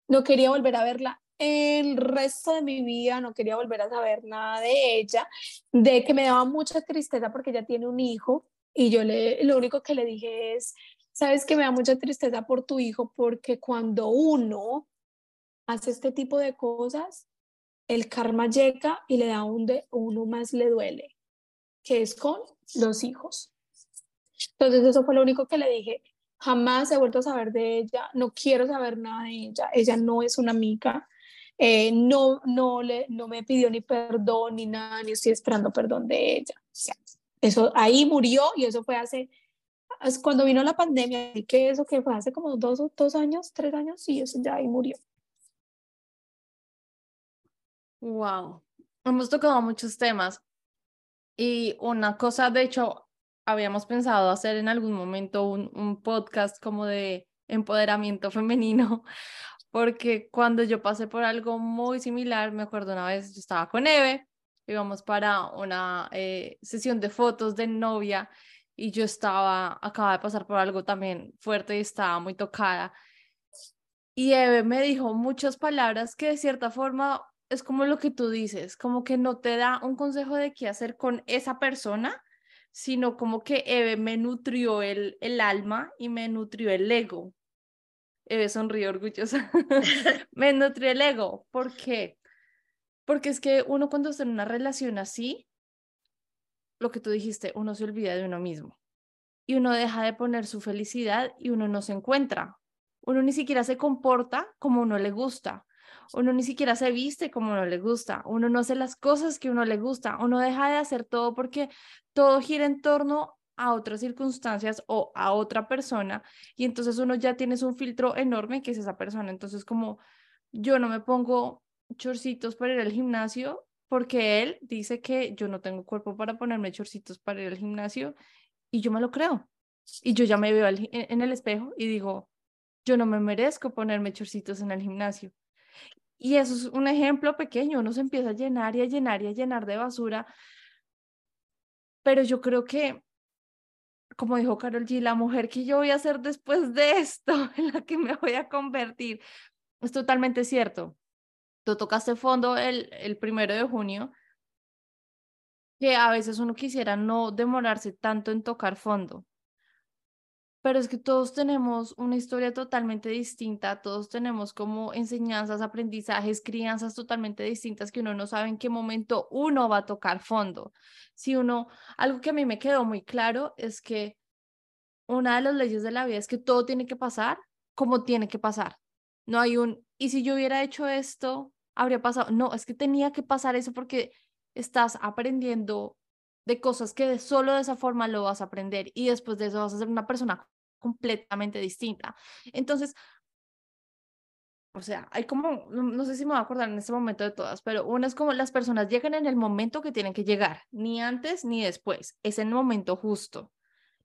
no quería volver a verla el resto de mi vida, no quería volver a saber nada de ella, de que me daba mucha tristeza porque ella tiene un hijo y yo le, lo único que le dije es, sabes que me da mucha tristeza por tu hijo porque cuando uno hace este tipo de cosas, el karma llega y le da un de uno más le duele, que es con los hijos. Entonces eso fue lo único que le dije. Jamás he vuelto a saber de ella, no quiero saber nada de ella, ella no es una amiga, eh, no, no, le, no me pidió ni perdón ni nada, ni estoy esperando perdón de ella. eso ahí murió y eso fue hace cuando vino la pandemia, y que eso que fue hace como dos, dos años, tres años, y eso ya ahí murió. Wow, hemos tocado muchos temas y una cosa, de hecho, habíamos pensado hacer en algún momento un, un podcast como de empoderamiento femenino, porque cuando yo pasé por algo muy similar, me acuerdo una vez, yo estaba con Eve, íbamos para una eh, sesión de fotos de novia y yo estaba, acaba de pasar por algo también fuerte y estaba muy tocada. Y Eve me dijo muchas palabras que de cierta forma es como lo que tú dices, como que no te da un consejo de qué hacer con esa persona, sino como que Eve me nutrió el, el alma y me nutrió el ego. Eve sonrió orgullosa. me nutrió el ego. ¿Por qué? Porque es que uno cuando está en una relación así, lo que tú dijiste, uno se olvida de uno mismo y uno deja de poner su felicidad y uno no se encuentra. Uno ni siquiera se comporta como uno le gusta. Uno ni siquiera se viste como uno le gusta. Uno no hace las cosas que uno le gusta. Uno deja de hacer todo porque todo gira en torno a otras circunstancias o a otra persona y entonces uno ya tienes un filtro enorme que es esa persona. Entonces como yo no me pongo chorcitos para ir al gimnasio porque él dice que yo no tengo cuerpo para ponerme chorcitos para ir al gimnasio y yo me lo creo. Y yo ya me veo en el espejo y digo, yo no me merezco ponerme chorcitos en el gimnasio. Y eso es un ejemplo pequeño, uno se empieza a llenar y a llenar y a llenar de basura. Pero yo creo que, como dijo Carol G, la mujer que yo voy a ser después de esto, en la que me voy a convertir, es totalmente cierto. Tú tocaste fondo el, el primero de junio, que a veces uno quisiera no demorarse tanto en tocar fondo, pero es que todos tenemos una historia totalmente distinta, todos tenemos como enseñanzas, aprendizajes, crianzas totalmente distintas que uno no sabe en qué momento uno va a tocar fondo. Si uno, algo que a mí me quedó muy claro es que una de las leyes de la vida es que todo tiene que pasar como tiene que pasar. No hay un, y si yo hubiera hecho esto, habría pasado. No, es que tenía que pasar eso porque estás aprendiendo de cosas que solo de esa forma lo vas a aprender y después de eso vas a ser una persona completamente distinta. Entonces, o sea, hay como, no, sé si me voy a acordar en este momento de todas, pero una es como las personas llegan en el momento que tienen que llegar, ni antes ni después, es en el momento justo.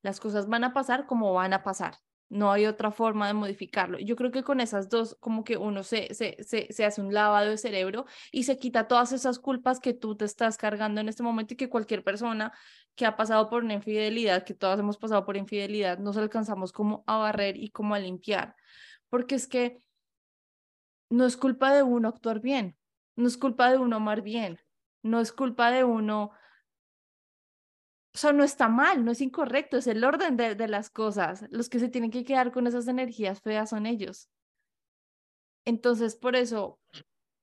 Las cosas van a pasar como van a pasar. No hay otra forma de modificarlo. Yo creo que con esas dos, como que uno se, se, se, se, hace un lavado de cerebro y se quita todas esas culpas que tú te estás cargando en este momento y que cualquier persona que ha pasado por una infidelidad, que todas hemos pasado por infidelidad, nos alcanzamos como a barrer y como a limpiar. Porque es que no es culpa de uno actuar bien, no es culpa de uno amar bien, no es culpa de uno o sea, no está mal, no es incorrecto, es el orden de, de, las cosas. Los que se tienen que quedar con esas energías feas son ellos. Entonces, por eso,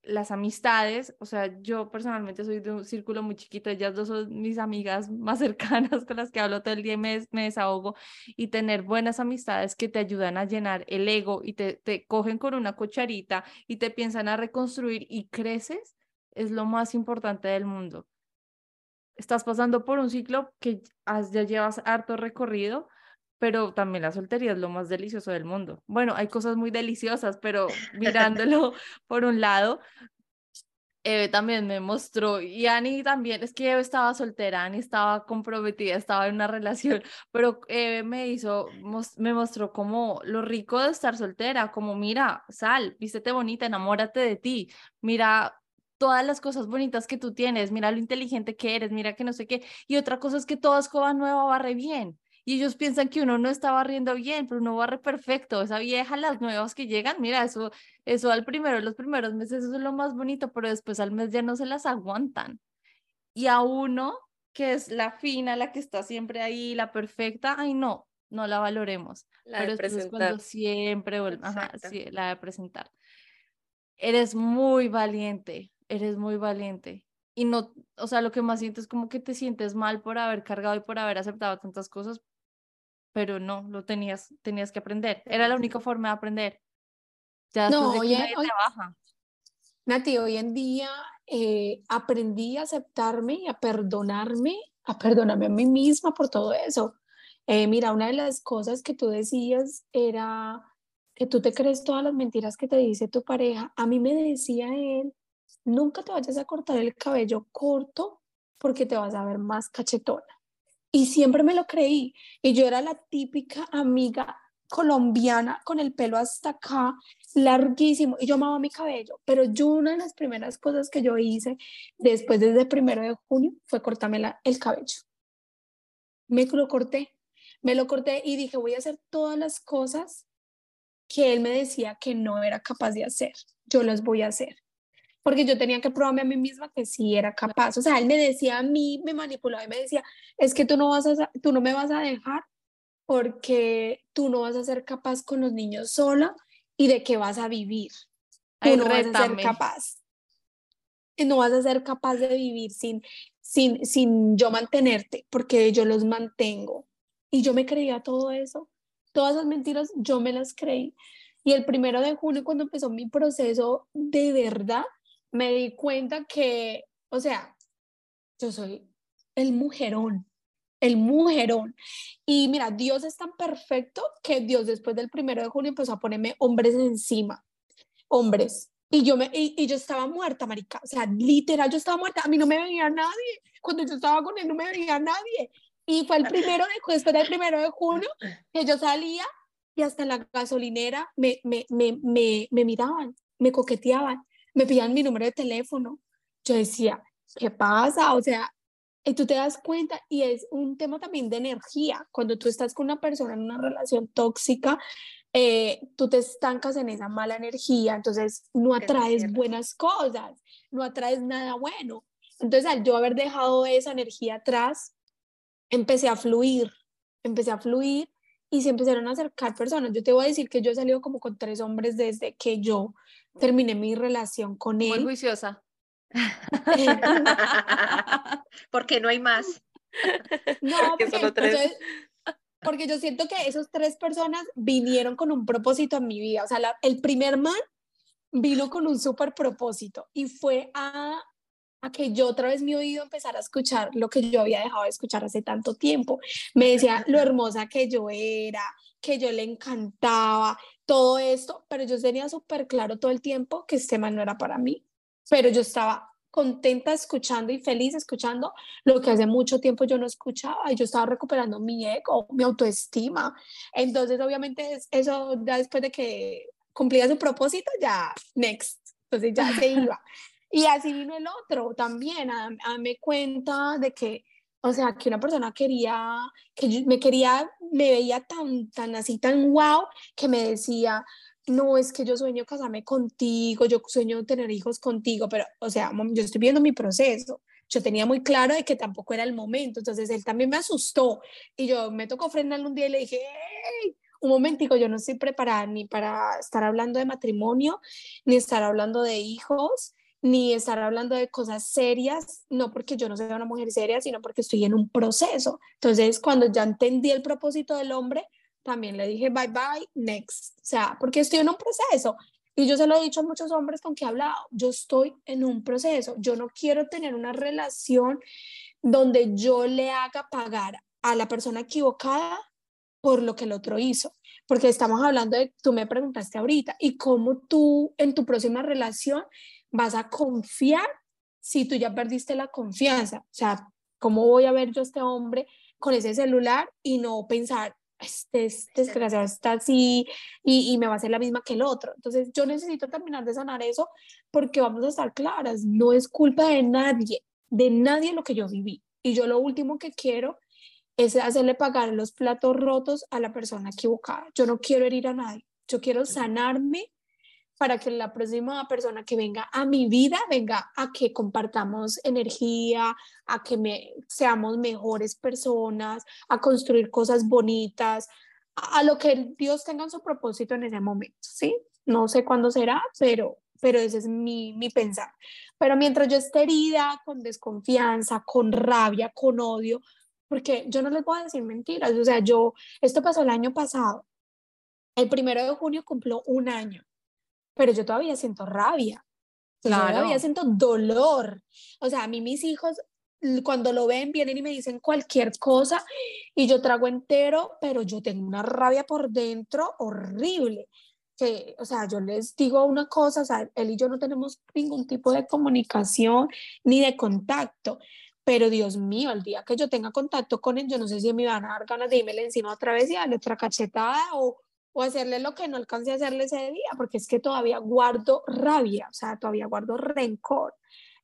las amistades, o sea, yo personalmente soy de un círculo muy chiquito, ellas dos son mis amigas más cercanas con las que hablo todo el día y me, me desahogo, y tener buenas amistades que te ayudan a llenar el ego y te, te cogen con una cucharita y te piensan a reconstruir y creces, es lo más importante del mundo. Estás pasando por un ciclo que ya llevas harto recorrido, pero también la soltería es lo más delicioso del mundo. Bueno, hay cosas muy deliciosas, pero mirándolo por un lado, Eve también me mostró, y Ani también, es que Eve estaba soltera, Ani estaba comprometida, estaba en una relación, pero Eve me hizo, me mostró como lo rico de estar soltera, como mira, sal, vístete bonita, enamórate de ti, mira todas las cosas bonitas que tú tienes, mira lo inteligente que eres, mira que no sé qué. Y otra cosa es que toda escoba nueva barre bien. Y ellos piensan que uno no está barriendo bien, pero uno barre perfecto. Esa vieja, las nuevas que llegan, mira, eso, eso al primero, los primeros meses, eso es lo más bonito, pero después al mes ya no se las aguantan. Y a uno, que es la fina, la que está siempre ahí, la perfecta, ay no, no la valoremos. La pero de es presentar. cuando siempre vuelve, ajá, sí, la de presentar. Eres muy valiente, eres muy valiente. Y no, o sea, lo que más siento es como que te sientes mal por haber cargado y por haber aceptado tantas cosas, pero no, lo tenías, tenías que aprender. Era la única forma de aprender. Ya No, de te baja. Nati, hoy en día eh, aprendí a aceptarme y a perdonarme, a perdonarme a mí misma por todo eso. Eh, mira, una de las cosas que tú decías era que tú te crees todas las mentiras que te dice tu pareja. A mí me decía él, nunca te vayas a cortar el cabello corto porque te vas a ver más cachetona. Y siempre me lo creí. Y yo era la típica amiga colombiana con el pelo hasta acá, larguísimo, y yo amaba mi cabello. Pero yo una de las primeras cosas que yo hice después desde el primero de junio fue cortarme el cabello. Me lo corté, me lo corté y dije, voy a hacer todas las cosas que él me decía que no era capaz de hacer. Yo las voy a hacer porque yo tenía que probarme a mí misma que sí era capaz. O sea, él me decía a mí, me manipulaba y me decía, es que tú no, vas a, tú no me vas a dejar porque tú no vas a ser capaz con los niños sola y de qué vas a vivir. Tú Ay, no vas a ser rétame. capaz. No vas a ser capaz de vivir sin, sin, sin yo mantenerte, porque yo los mantengo. Y yo me creía todo eso. Todas esas mentiras, yo me las creí. Y el primero de junio, cuando empezó mi proceso de verdad, me di cuenta que, o sea, yo soy el mujerón, el mujerón. Y mira, Dios es tan perfecto que Dios después del primero de junio empezó a ponerme hombres encima, hombres. Y yo, me, y, y yo estaba muerta, marica. O sea, literal, yo estaba muerta. A mí no me veía nadie. Cuando yo estaba con él, no me veía nadie. Y fue el primero de, después del primero de junio que yo salía y hasta la gasolinera me, me, me, me, me miraban, me coqueteaban. Me pidan mi número de teléfono. Yo decía, ¿qué pasa? O sea, y tú te das cuenta y es un tema también de energía. Cuando tú estás con una persona en una relación tóxica, eh, tú te estancas en esa mala energía, entonces no atraes buenas cosas, no atraes nada bueno. Entonces al yo haber dejado esa energía atrás, empecé a fluir, empecé a fluir y se empezaron a acercar personas. Yo te voy a decir que yo he salido como con tres hombres desde que yo terminé mi relación con él. Muy juiciosa. porque no hay más. No, porque, porque yo siento que esas tres personas vinieron con un propósito en mi vida. O sea, el primer man vino con un súper propósito y fue a, a que yo otra vez mi oído empezara a escuchar lo que yo había dejado de escuchar hace tanto tiempo. Me decía lo hermosa que yo era, que yo le encantaba, todo esto, pero yo tenía súper claro todo el tiempo que este man no era para mí pero yo estaba contenta escuchando y feliz escuchando lo que hace mucho tiempo yo no escuchaba y yo estaba recuperando mi ego, mi autoestima. Entonces, obviamente, eso ya después de que cumplía su propósito, ya, next. Entonces ya se iba. Y así vino el otro también, a, a me cuenta de que, o sea, que una persona quería, que me quería, me veía tan, tan así, tan wow, que me decía, no es que yo sueño casarme contigo, yo sueño tener hijos contigo, pero, o sea, yo estoy viendo mi proceso. Yo tenía muy claro de que tampoco era el momento, entonces él también me asustó y yo me tocó frenarle un día y le dije, un momentico, yo no estoy preparada ni para estar hablando de matrimonio, ni estar hablando de hijos, ni estar hablando de cosas serias, no porque yo no sea una mujer seria, sino porque estoy en un proceso. Entonces, cuando ya entendí el propósito del hombre, también le dije bye bye, next. O sea, porque estoy en un proceso. Y yo se lo he dicho a muchos hombres con que he hablado, yo estoy en un proceso, yo no quiero tener una relación donde yo le haga pagar a la persona equivocada por lo que el otro hizo. Porque estamos hablando de, tú me preguntaste ahorita, y cómo tú en tu próxima relación vas a confiar si tú ya perdiste la confianza. O sea, ¿cómo voy a ver yo a este hombre con ese celular y no pensar, este, este desgraciado está así y, y, me va a hacer la misma que el otro. Entonces yo necesito terminar de sanar eso porque vamos a estar claras, no es culpa de nadie, de nadie lo que yo viví. Y yo lo último que quiero es hacerle pagar los platos rotos a la persona equivocada. Yo no quiero herir a nadie, yo quiero sanarme para que la próxima persona que venga a mi vida venga a que compartamos energía, a que me, seamos mejores personas, a construir cosas bonitas, a, lo que Dios tenga en su propósito en ese momento, ¿sí? No sé cuándo será, pero, pero ese es mi, mi pensar. Pero mientras yo esté herida, con desconfianza, con rabia, con odio, porque yo no les voy a decir mentiras, o sea, yo, esto pasó el año pasado, el primero de junio cumplió un año pero yo todavía siento rabia. Claro. Yo todavía siento dolor. O sea, a mí mis hijos cuando lo ven vienen y me dicen cualquier cosa y yo trago entero, pero yo tengo una rabia por dentro horrible. Que, o sea, yo les digo una cosa, o sea, él y yo no tenemos ningún tipo de comunicación ni de contacto, pero Dios mío, el día que yo tenga contacto con él, yo no sé si me van a dar ganas de irme encima otra vez y darle otra cachetada o, o hacerle lo que no alcancé a hacerle ese día, porque es que todavía guardo rabia, o sea, todavía guardo rencor.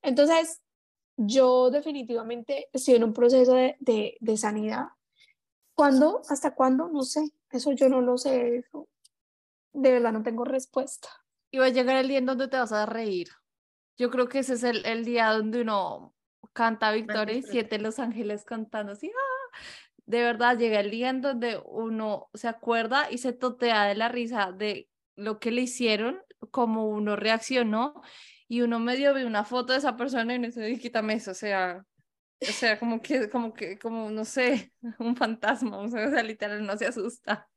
Entonces, yo definitivamente estoy en un proceso de, de, de sanidad. ¿Cuándo? ¿Hasta cuándo? No sé. Eso yo no lo sé. Eso. De verdad no tengo respuesta. Y va a llegar el día en donde te vas a reír. Yo creo que ese es el, el día donde uno canta victoria y siete los ángeles cantando así. ¡ah! De verdad llega el día en donde uno se acuerda y se totea de la risa de lo que le hicieron, como uno reaccionó y uno medio ve una foto de esa persona y uno dice, quítame eso, o sea, o sea, como que, como que, como, no sé, un fantasma, o sea literal no se asusta.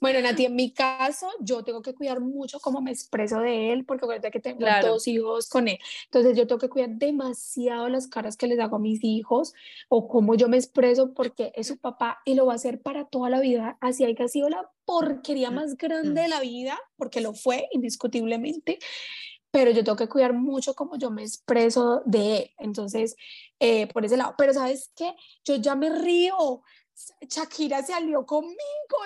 Bueno, Nati, en mi caso, yo tengo que cuidar mucho cómo me expreso de él, porque acuérdate que tengo dos hijos con él. Entonces, yo tengo que cuidar demasiado las caras que les hago a mis hijos o cómo yo me expreso, porque es su papá y lo va a hacer para toda la vida. Así hay que ha sido la porquería más grande de la vida, porque lo fue indiscutiblemente pero yo tengo que cuidar mucho cómo yo me expreso de él. Entonces, eh, por ese lado, pero sabes qué, yo ya me río, Shakira se alió conmigo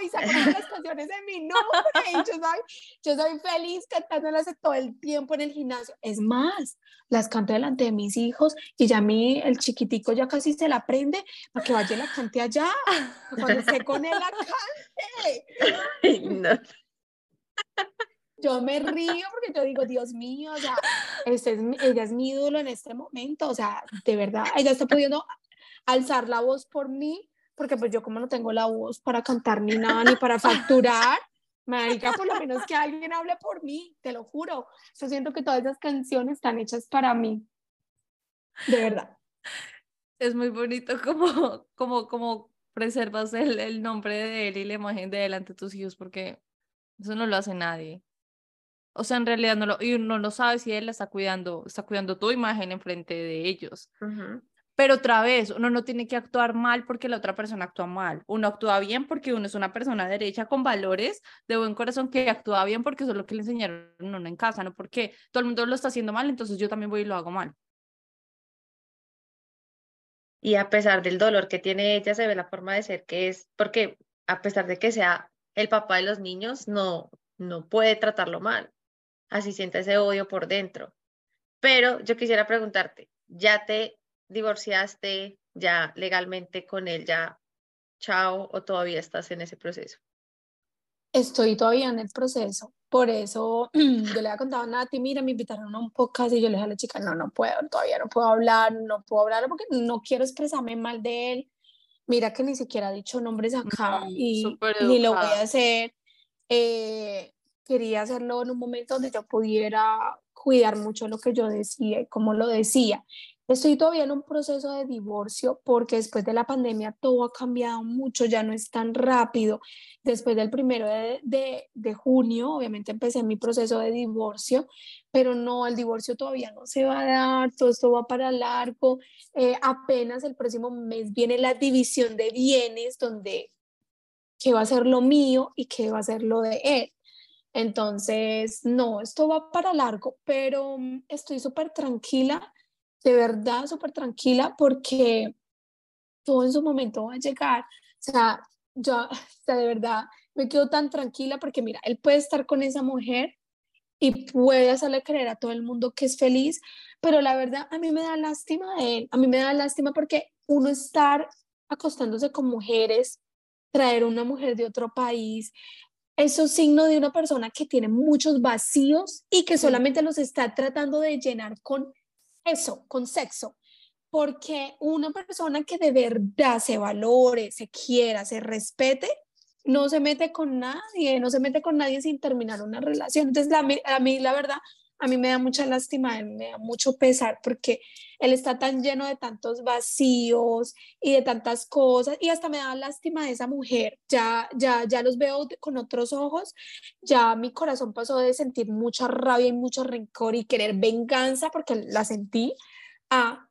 y sacó las canciones de mi nombre. Y yo soy, yo soy feliz cantándolas todo el tiempo en el gimnasio. Es más, las canto delante de mis hijos y ya a mí el chiquitico ya casi se la aprende para que vaya y la cante allá. Cuando esté con él la cante. Yo me río porque yo digo, Dios mío, o sea, este es, ella es mi ídolo en este momento, o sea, de verdad, ella está pudiendo alzar la voz por mí porque pues yo como no tengo la voz para cantar ni nada, ni para facturar, marica, por lo menos que alguien hable por mí, te lo juro. Yo siento que todas esas canciones están hechas para mí, de verdad. Es muy bonito como, como, como preservas el, el nombre de él y la imagen de él ante tus hijos, porque eso no lo hace nadie. O sea, en realidad no lo, y uno no sabe si él la está cuidando, está cuidando tu imagen enfrente de ellos. Pero otra vez, uno no tiene que actuar mal porque la otra persona actúa mal. Uno actúa bien porque uno es una persona derecha con valores de buen corazón que actúa bien porque eso es lo que le enseñaron a uno en casa, no porque todo el mundo lo está haciendo mal, entonces yo también voy y lo hago mal. Y a pesar del dolor que tiene ella, se ve la forma de ser que es, porque a pesar de que sea el papá de los niños, no, no puede tratarlo mal. Así siente ese odio por dentro. Pero yo quisiera preguntarte, ¿ya te divorciaste ya legalmente con él, ya chao o todavía estás en ese proceso? Estoy todavía en el proceso, por eso yo le había contado a Nati, mira, me invitaron a un podcast y yo le dije a la chica, no, no puedo, todavía no puedo hablar, no puedo hablar porque no quiero expresarme mal de él. Mira que ni siquiera ha dicho nombres acá y ni lo voy a hacer. Eh, quería hacerlo en un momento donde yo pudiera cuidar mucho lo que yo decía y cómo lo decía. Estoy todavía en un proceso de divorcio porque después de la pandemia todo ha cambiado mucho, ya no es tan rápido. Después del primero de, de, junio, obviamente empecé mi proceso de divorcio, pero no, el divorcio todavía no se va a dar, todo esto va para largo. Eh, apenas el próximo mes viene la división de bienes, donde qué va a ser lo mío y qué va a ser lo de él. Entonces, no, esto va para largo, pero mm, estoy súper tranquila de verdad súper tranquila porque todo en su momento va a llegar. O sea, yo de verdad me quedo tan tranquila porque mira, él puede estar con esa mujer y puede hacerle creer a todo el mundo que es feliz, pero la verdad a mí me da lástima de él, a mí me da lástima porque uno estar acostándose con mujeres, traer una mujer de otro país, eso es signo de una persona que tiene muchos vacíos y que solamente los está tratando de llenar con eso, con sexo, porque una persona que de verdad se valore, se quiera, se respete, no se mete con nadie, no se mete con nadie sin terminar una relación. Entonces, a mí, la verdad, a mí me da mucha lástima, me da mucho pesar porque él está tan lleno de tantos vacíos y de tantas cosas y hasta me da lástima de esa mujer. Ya ya ya los veo con otros ojos. Ya mi corazón pasó de sentir mucha rabia y mucho rencor y querer venganza porque la sentí a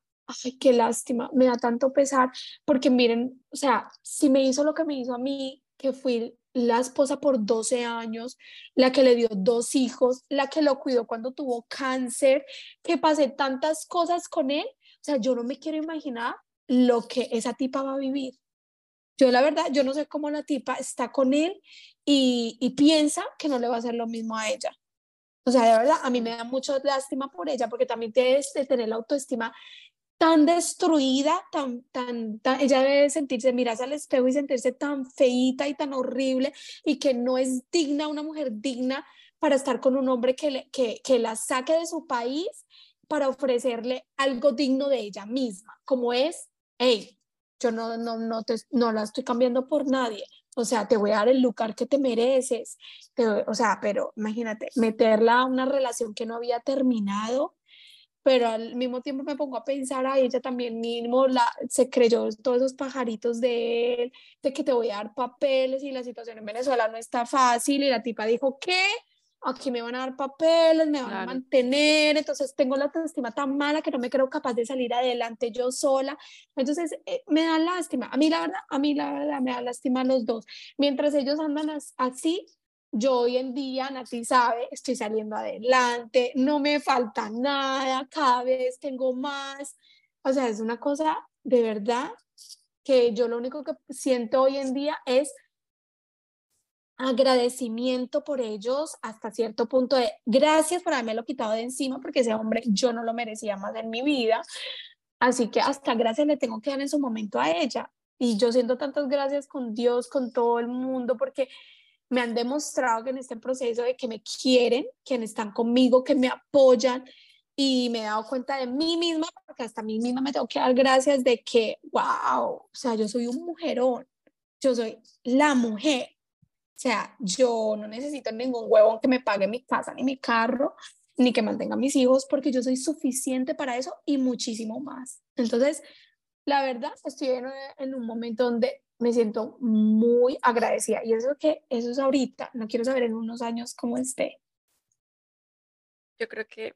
ay, qué lástima, me da tanto pesar porque miren, o sea, si me hizo lo que me hizo a mí, que fui la esposa por 12 años, la que le dio dos hijos, la que lo cuidó cuando tuvo cáncer, que pasé tantas cosas con él. O sea, yo no me quiero imaginar lo que esa tipa va a vivir. Yo la verdad, yo no sé cómo la tipa está con él y, y piensa que no le va a hacer lo mismo a ella. O sea, de verdad, a mí me da mucha lástima por ella porque también tienes que tener la autoestima tan destruida, tan, tan, ella debe sentirse, mirarse al espejo y sentirse tan feita y tan horrible y que no es digna, una mujer digna para estar con un hombre que, le, que, que la saque de su país para ofrecerle algo digno de ella misma, como es, hey, yo no, no, no, te, no la estoy cambiando por nadie, o sea, te voy a dar el lugar que te mereces, o sea, pero imagínate, meterla a una relación que no había terminado, pero al mismo tiempo me pongo a pensar a ella también mismo, la, se creyó todos esos pajaritos de él, de que te voy a dar papeles y la situación en Venezuela no está fácil y la tipa dijo, ¿qué? Aquí me van a dar papeles, me van a mantener, entonces tengo la autoestima tan mala que no me creo capaz de salir adelante yo sola. Entonces eh, me da lástima. A mí la verdad, a mí la verdad me da lástima los dos. Mientras ellos andan así, yo hoy en día, Nati sabe, estoy saliendo adelante, no me falta nada, cada vez tengo más. O sea, es una cosa de verdad que yo lo único que siento hoy en día es agradecimiento por ellos hasta cierto punto de gracias por haberme lo quitado de encima porque ese hombre yo no lo merecía más en mi vida. Así que hasta gracias le tengo que dar en su momento a ella. Y yo siento tantas gracias con Dios, con todo el mundo, porque me han demostrado que en este proceso de que me quieren, que están conmigo, que me apoyan y me he dado cuenta de mí misma, porque hasta a mí misma me tengo que dar gracias de que, wow, o sea, yo soy un mujerón, yo soy la mujer. O sea, yo no necesito ningún huevón que me pague mi casa ni mi carro, ni que mantenga mis hijos, porque yo soy suficiente para eso y muchísimo más. Entonces, la verdad, estoy en, en un momento donde me siento muy agradecida y eso que eso es ahorita, no quiero saber en unos años cómo esté. Yo creo que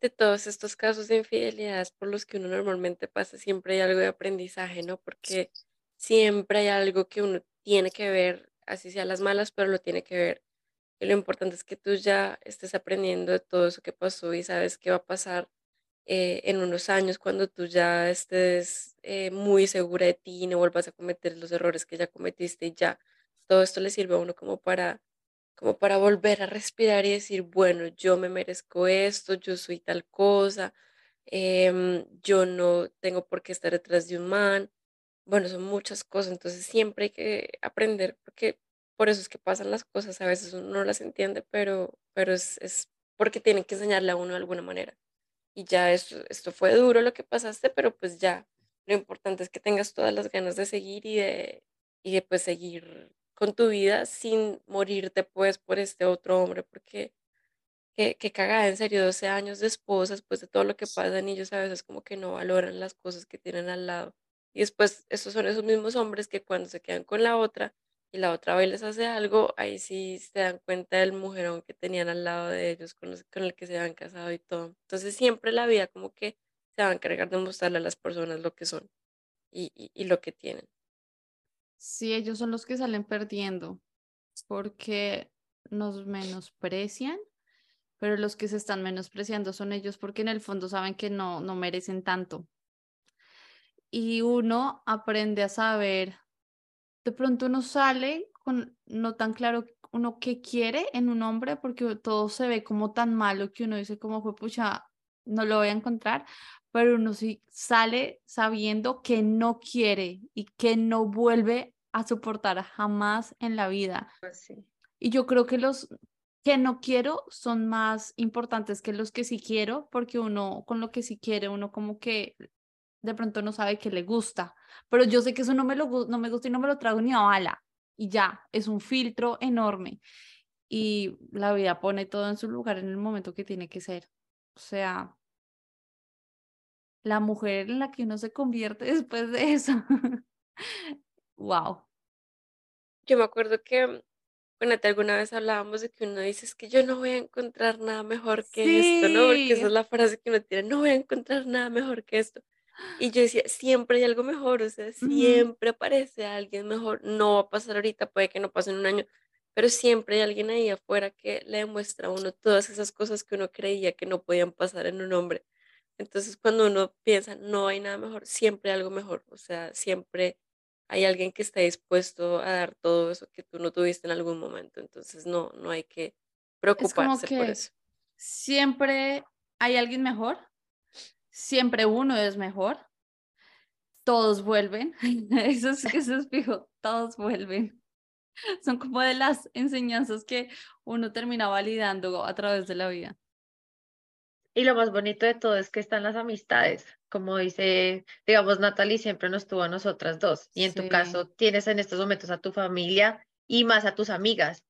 de todos estos casos de infidelidad por los que uno normalmente pasa, siempre hay algo de aprendizaje, ¿no? Porque siempre hay algo que uno tiene que ver, así sea las malas, pero lo tiene que ver. Y lo importante es que tú ya estés aprendiendo de todo eso que pasó y sabes qué va a pasar eh, en unos años cuando tú ya estés eh, muy segura de ti y no vuelvas a cometer los errores que ya cometiste y ya todo esto le sirve a uno como para como para volver a respirar y decir, bueno, yo me merezco esto, yo soy tal cosa, em, yo no tengo por qué estar detrás de un man. Bueno, son muchas cosas, entonces siempre hay que aprender, porque por eso es que pasan las cosas, a veces uno no las entiende, pero, pero es, es porque tienen que enseñarle a uno de alguna manera. Y ya esto, esto fue duro lo que pasaste, pero pues ya lo importante es que tengas todas las ganas de seguir y de, y de pues seguir con tu vida sin morirte pues por este otro hombre, porque que, que cagada, en serio, 12 años de esposa, después de todo lo que pasan, ellos a veces como que no valoran las cosas que tienen al lado. Y después, esos son esos mismos hombres que cuando se quedan con la otra y la otra vez les hace algo, ahí sí se dan cuenta del mujerón que tenían al lado de ellos, con, con el que se habían casado y todo. Entonces siempre la vida como que se va a encargar de mostrarle a las personas lo que son y, y, y lo que tienen. Sí, ellos son los que salen perdiendo porque nos menosprecian, pero los que se están menospreciando son ellos porque en el fondo saben que no, no merecen tanto. Y uno aprende a saber, de pronto uno sale con no tan claro uno qué quiere en un hombre porque todo se ve como tan malo que uno dice como fue pucha, no lo voy a encontrar, pero uno sí sale sabiendo que no quiere y que no vuelve a soportar jamás en la vida. Pues y yo creo que los que no quiero son más importantes que los que sí quiero, porque uno con lo que sí quiere, uno como que de pronto no sabe que le gusta, pero yo sé que eso no me, lo, no me gusta y no me lo trago ni a bala. Y ya, es un filtro enorme. Y la vida pone todo en su lugar en el momento que tiene que ser. O sea, la mujer en la que uno se convierte después de eso. wow. Yo me acuerdo que, bueno, alguna vez hablábamos de que uno dice, es que yo no voy a encontrar nada mejor que esto, ¿no? Porque esa es la frase que uno tiene, no voy a encontrar nada mejor que esto. Y yo decía, siempre hay algo mejor, o sea, siempre aparece alguien mejor. No va a pasar ahorita, puede que no pase en un año, pero siempre hay alguien ahí afuera que le demuestra a uno todas esas cosas que uno creía que no podían pasar en un hombre. Entonces, cuando uno piensa, no hay nada mejor, siempre hay algo mejor, o sea, siempre hay alguien que está dispuesto a dar todo eso que tú no tuviste en algún momento. Entonces, no, no hay que preocuparse por eso. Siempre hay alguien mejor, siempre uno es mejor, todos vuelven, eso es, eso es fijo, todos vuelven. Son como de las enseñanzas que uno termina validando a través de la vida. Y lo más bonito de todo es que están las amistades, como dice, digamos, Natalie siempre nos tuvo a nosotras dos. Y en tu caso tienes en estos momentos a tu familia y más a tus amigas.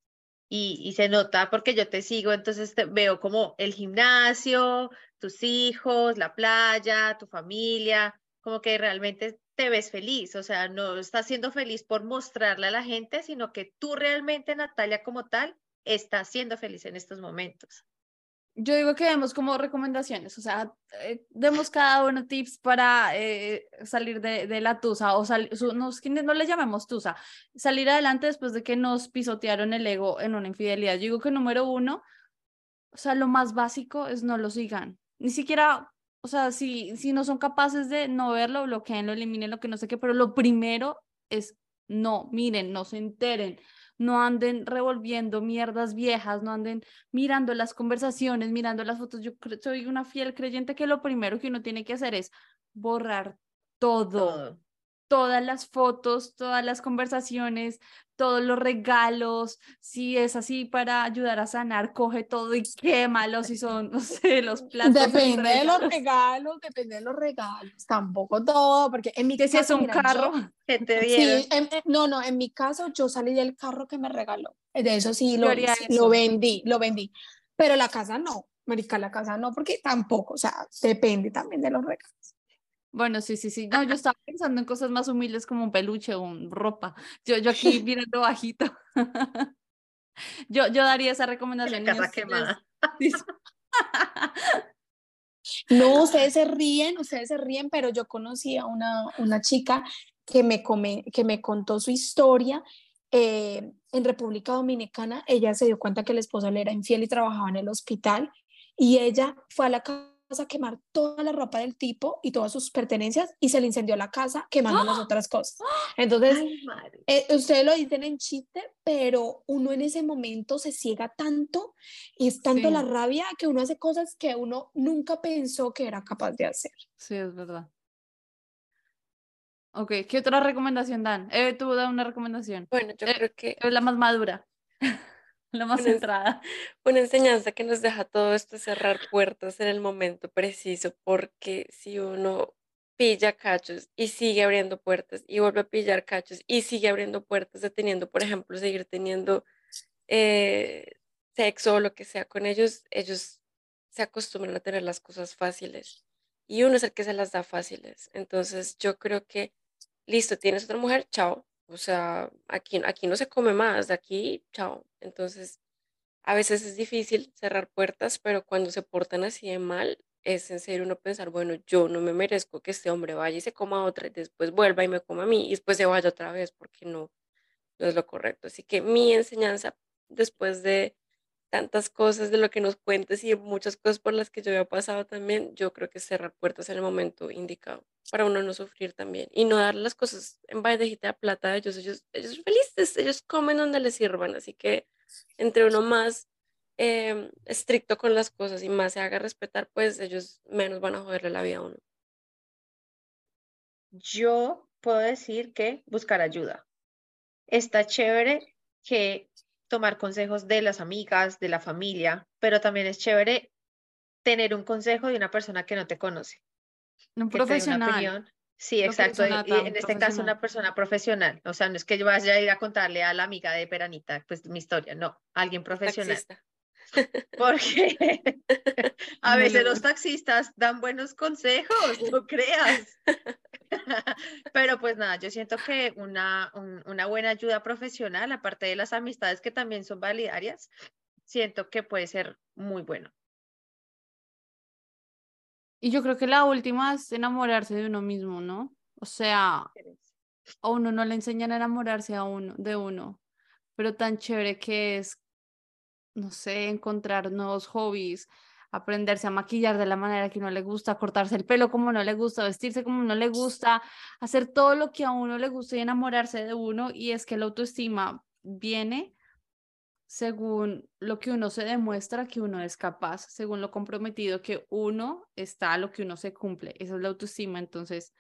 Y, y se nota porque yo te sigo, entonces te veo como el gimnasio, tus hijos, la playa, tu familia, como que realmente te ves feliz, o sea, no estás siendo feliz por mostrarle a la gente, sino que tú realmente, Natalia, como tal, estás siendo feliz en estos momentos yo digo que demos como recomendaciones, o sea, eh, demos cada uno tips para eh, salir de, la tusa o salir, nos, no le llamemos tusa, salir adelante después de que nos pisotearon el ego en una infidelidad. Yo digo que número uno, o sea, lo más básico es no lo sigan, ni siquiera, o sea, si, si no son capaces de no verlo, bloqueen, lo eliminen, lo que no sé qué, pero lo primero es no, miren, no se enteren, no anden revolviendo mierdas viejas, no anden mirando las conversaciones, mirando las fotos. Yo soy una fiel creyente que lo primero que uno tiene que hacer es borrar todo todas las fotos, todas las conversaciones, todos los regalos, si es así para ayudar a sanar, coge todo y quémalo si son, no sé, los platos. Depende de los regalos, depende de los regalos, tampoco todo, porque en mi caso... Si es un carro, que te Sí, no, no, en mi caso yo salí del carro que me regaló, de eso sí lo, lo vendí, lo vendí, pero la casa no, Marica, la casa no, porque tampoco, o sea, depende también de los regalos. Bueno, sí, sí, sí. No, yo estaba pensando en cosas más humildes como un peluche o un ropa. Yo, yo aquí mirando bajito. yo, yo daría esa recomendación. La quemada. No, ustedes se ríen, ustedes se ríen, pero yo conocí a una, una chica que me, come, que me contó su historia. Eh, en República Dominicana, ella se dio cuenta que el esposo le era infiel y trabajaba en el hospital y ella fue a la casa a quemar toda la ropa del tipo y todas sus pertenencias y se le incendió la casa quemando las ¡Ah! otras cosas. Entonces, eh, ustedes lo dicen en chiste, pero uno en ese momento se ciega tanto y es tanto la rabia que uno hace cosas que uno nunca pensó que era capaz de hacer. Sí, es verdad. Ok, ¿qué otra recomendación dan? Eh, tú da una recomendación. Bueno, yo eh, creo que... Es la más madura. la más centrada. Una enseñanza que nos deja todo esto cerrar puertas en el momento preciso, porque si uno pilla cachos y sigue abriendo puertas y vuelve a pillar cachos y sigue abriendo puertas, deteniendo, por ejemplo, seguir teniendo eh, sexo o lo que sea con ellos, ellos se acostumbran a tener las cosas fáciles y uno es el que se las da fáciles. Entonces yo creo que, listo, tienes otra mujer, chao, o sea, aquí, aquí no se come más, de aquí, chao. Entonces, a veces es difícil cerrar puertas, pero cuando se portan así de mal, es en serio uno pensar, bueno, yo no me merezco que este hombre vaya y se coma a otra y después vuelva y me coma a mí y después se vaya otra vez porque no, no es lo correcto. Así que mi enseñanza después de tantas cosas de lo que nos cuentes y muchas cosas por las que yo había pasado también, yo creo que cerrar puertas en el momento indicado para uno no sufrir también y no dar las cosas en bandejita de plata a ellos, ellos, ellos felices, ellos comen donde les sirvan, así que entre uno más em, estricto con las cosas y más se haga respetar, pues ellos menos van a joderle la vida a uno. Yo puedo decir que buscar ayuda. Está chévere que tomar consejos de las amigas, de la familia, pero también es chévere tener un consejo de una persona que no te conoce. Un profesional. Sí, exacto. en este caso, una persona profesional. O sea, no es que yo vaya a ir a contarle a la amiga de Peranita, pues mi historia, no, alguien profesional. Porque a veces los taxistas dan buenos consejos, no creas. Pero pues nada, yo siento que una, una buena ayuda profesional, aparte de las amistades que también son validarias, siento que puede ser muy bueno. Y yo creo que la última es enamorarse de uno mismo, ¿no? O sea, a uno no le enseñan a enamorarse a uno, de uno, pero tan chévere que es, no sé, encontrar nuevos hobbies, aprenderse a maquillar de la manera que uno le gusta, cortarse el pelo como no le gusta, vestirse como no le gusta, hacer todo lo que a uno le gusta y enamorarse de uno. Y es que la autoestima viene según lo que uno se demuestra que uno es capaz, según lo comprometido que uno está lo que uno se cumple. Esa es la autoestima. Entonces,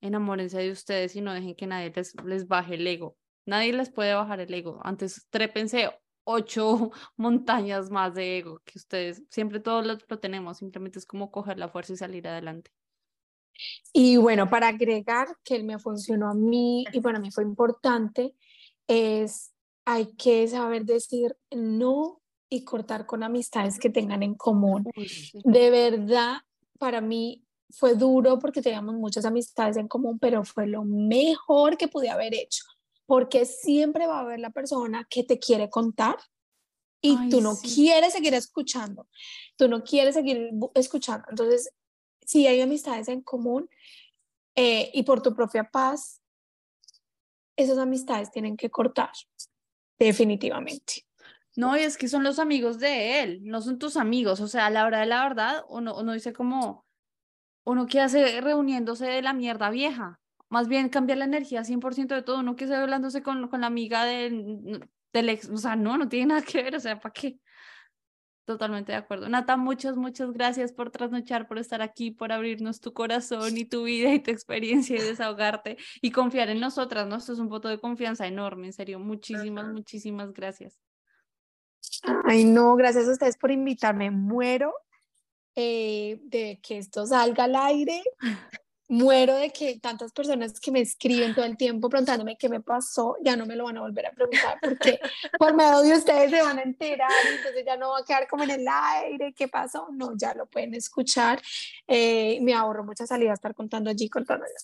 enamórense de ustedes y no dejen que nadie les, les baje el ego. Nadie les puede bajar el ego. Antes, trépense ocho montañas más de ego que ustedes. Siempre todos lo, lo tenemos. Simplemente es como coger la fuerza y salir adelante. Y bueno, para agregar que él me funcionó a mí y para mí fue importante, es hay que saber decir no y cortar con amistades que tengan en común. De verdad, para mí fue duro porque teníamos muchas amistades en común, pero fue lo mejor que pude haber hecho, porque siempre va a haber la persona que te quiere contar y tú no quieres seguir escuchando, tú no quieres seguir escuchando. Entonces, si hay amistades en común eh, y por tu propia paz, esas amistades tienen que cortar definitivamente. No, y es que son los amigos de él, no son tus amigos. O sea, a la hora de la verdad, uno, uno dice como, uno qué hace reuniéndose de la mierda vieja. Más bien cambiar la energía 100% de todo. Uno que hablándose con, con la amiga del, del ex. O sea, no, no tiene nada que ver. O sea, ¿para qué? Totalmente de acuerdo. Nata, muchas, muchas gracias por trasnochar, por estar aquí, por abrirnos tu corazón y tu vida y tu experiencia y desahogarte y confiar en nosotras, ¿no? Esto es un voto de confianza enorme, en serio. Muchísimas, muchísimas gracias. Ay, no, gracias a ustedes por invitarme. Muero eh, de que esto salga al aire. Muero de que tantas personas que me escriben todo el tiempo preguntándome qué me pasó, ya no me lo van a volver a preguntar porque por medio de ustedes se van a enterar entonces ya no va a quedar como en el aire, qué pasó, no, ya lo pueden escuchar. Eh, me ahorro mucha salida a estar contando allí, contando allá.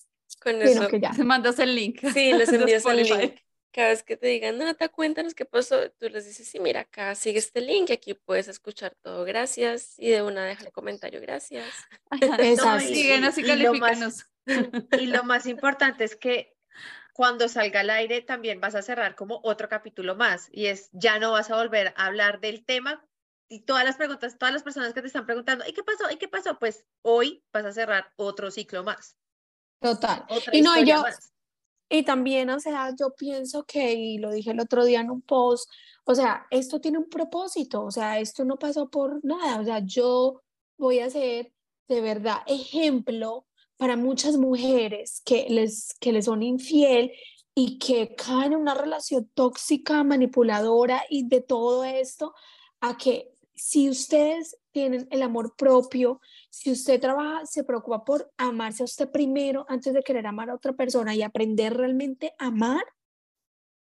Con eso. Que ya. Mandas el link. Sí, les envías el link cada vez que te digan, Nata, cuéntanos qué pasó, tú les dices, sí, mira, acá sigue este link, aquí puedes escuchar todo, gracias, y de una deja el comentario, gracias. Exacto. Síguenos y califícanos. Y lo más importante es que cuando salga al aire también vas a cerrar como otro capítulo más, y es, ya no vas a volver a hablar del tema, y todas las preguntas, todas las personas que te están preguntando, ¿y qué pasó? ¿y qué pasó? Pues hoy vas a cerrar otro ciclo más. Total. y no, yo, más y también, o sea, yo pienso que, y lo dije el otro día en un post, o sea, esto tiene un propósito, o sea, esto no pasó por nada, o sea, yo voy a ser de verdad ejemplo para muchas mujeres que les, que les son infiel y que caen en una relación tóxica, manipuladora y de todo esto, a que si ustedes tienen el amor propio, si usted trabaja, se preocupa por amarse a usted primero antes de querer amar a otra persona y aprender realmente a amar,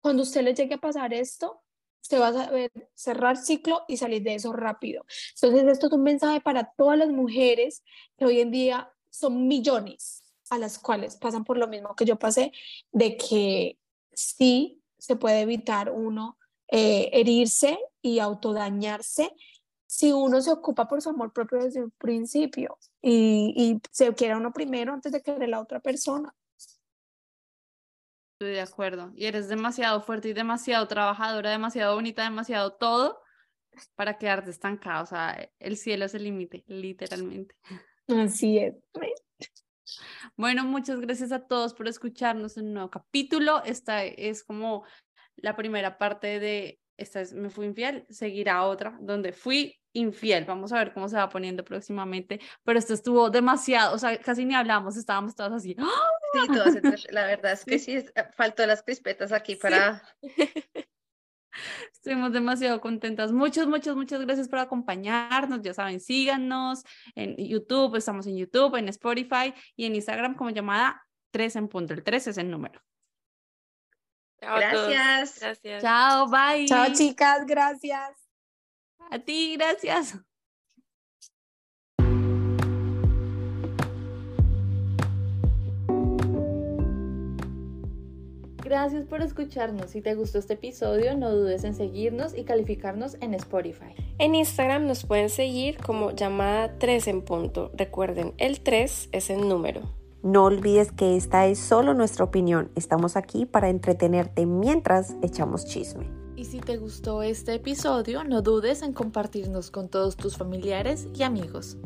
cuando usted le llegue a pasar esto, usted va a saber cerrar ciclo y salir de eso rápido. Entonces, esto es un mensaje para todas las mujeres que hoy en día son millones a las cuales pasan por lo mismo que yo pasé, de que sí se puede evitar uno eh, herirse y autodañarse si uno se ocupa por su amor propio desde un principio y, y se quiere uno primero antes de querer a la otra persona. Estoy de acuerdo. Y eres demasiado fuerte y demasiado trabajadora, demasiado bonita, demasiado todo para quedarte estancada. O sea, el cielo es el límite, literalmente. Así es. Bueno, muchas gracias a todos por escucharnos en un nuevo capítulo. Esta es como la primera parte de esta es Me Fui Infiel, seguirá otra donde fui infiel. Vamos a ver cómo se va poniendo próximamente, pero esto estuvo demasiado, o sea, casi ni hablamos, estábamos todas así. Sí, todas, la verdad es que sí, eh, faltó las crispetas aquí para... Estuvimos demasiado contentas. Muchas, muchas, muchas gracias por acompañarnos. Ya saben, síganos en YouTube, estamos en YouTube, en Spotify y en Instagram como llamada 3 en punto. El 3 es el número. Gracias. Gracias. Chao, bye. Chao, chicas, gracias. A ti, gracias. Gracias por escucharnos. Si te gustó este episodio, no dudes en seguirnos y calificarnos en Spotify. En Instagram nos pueden seguir como llamada 3 en punto. Recuerden, el 3 es el número. No olvides que esta es solo nuestra opinión. Estamos aquí para entretenerte mientras echamos chisme. Y si te gustó este episodio, no dudes en compartirnos con todos tus familiares y amigos.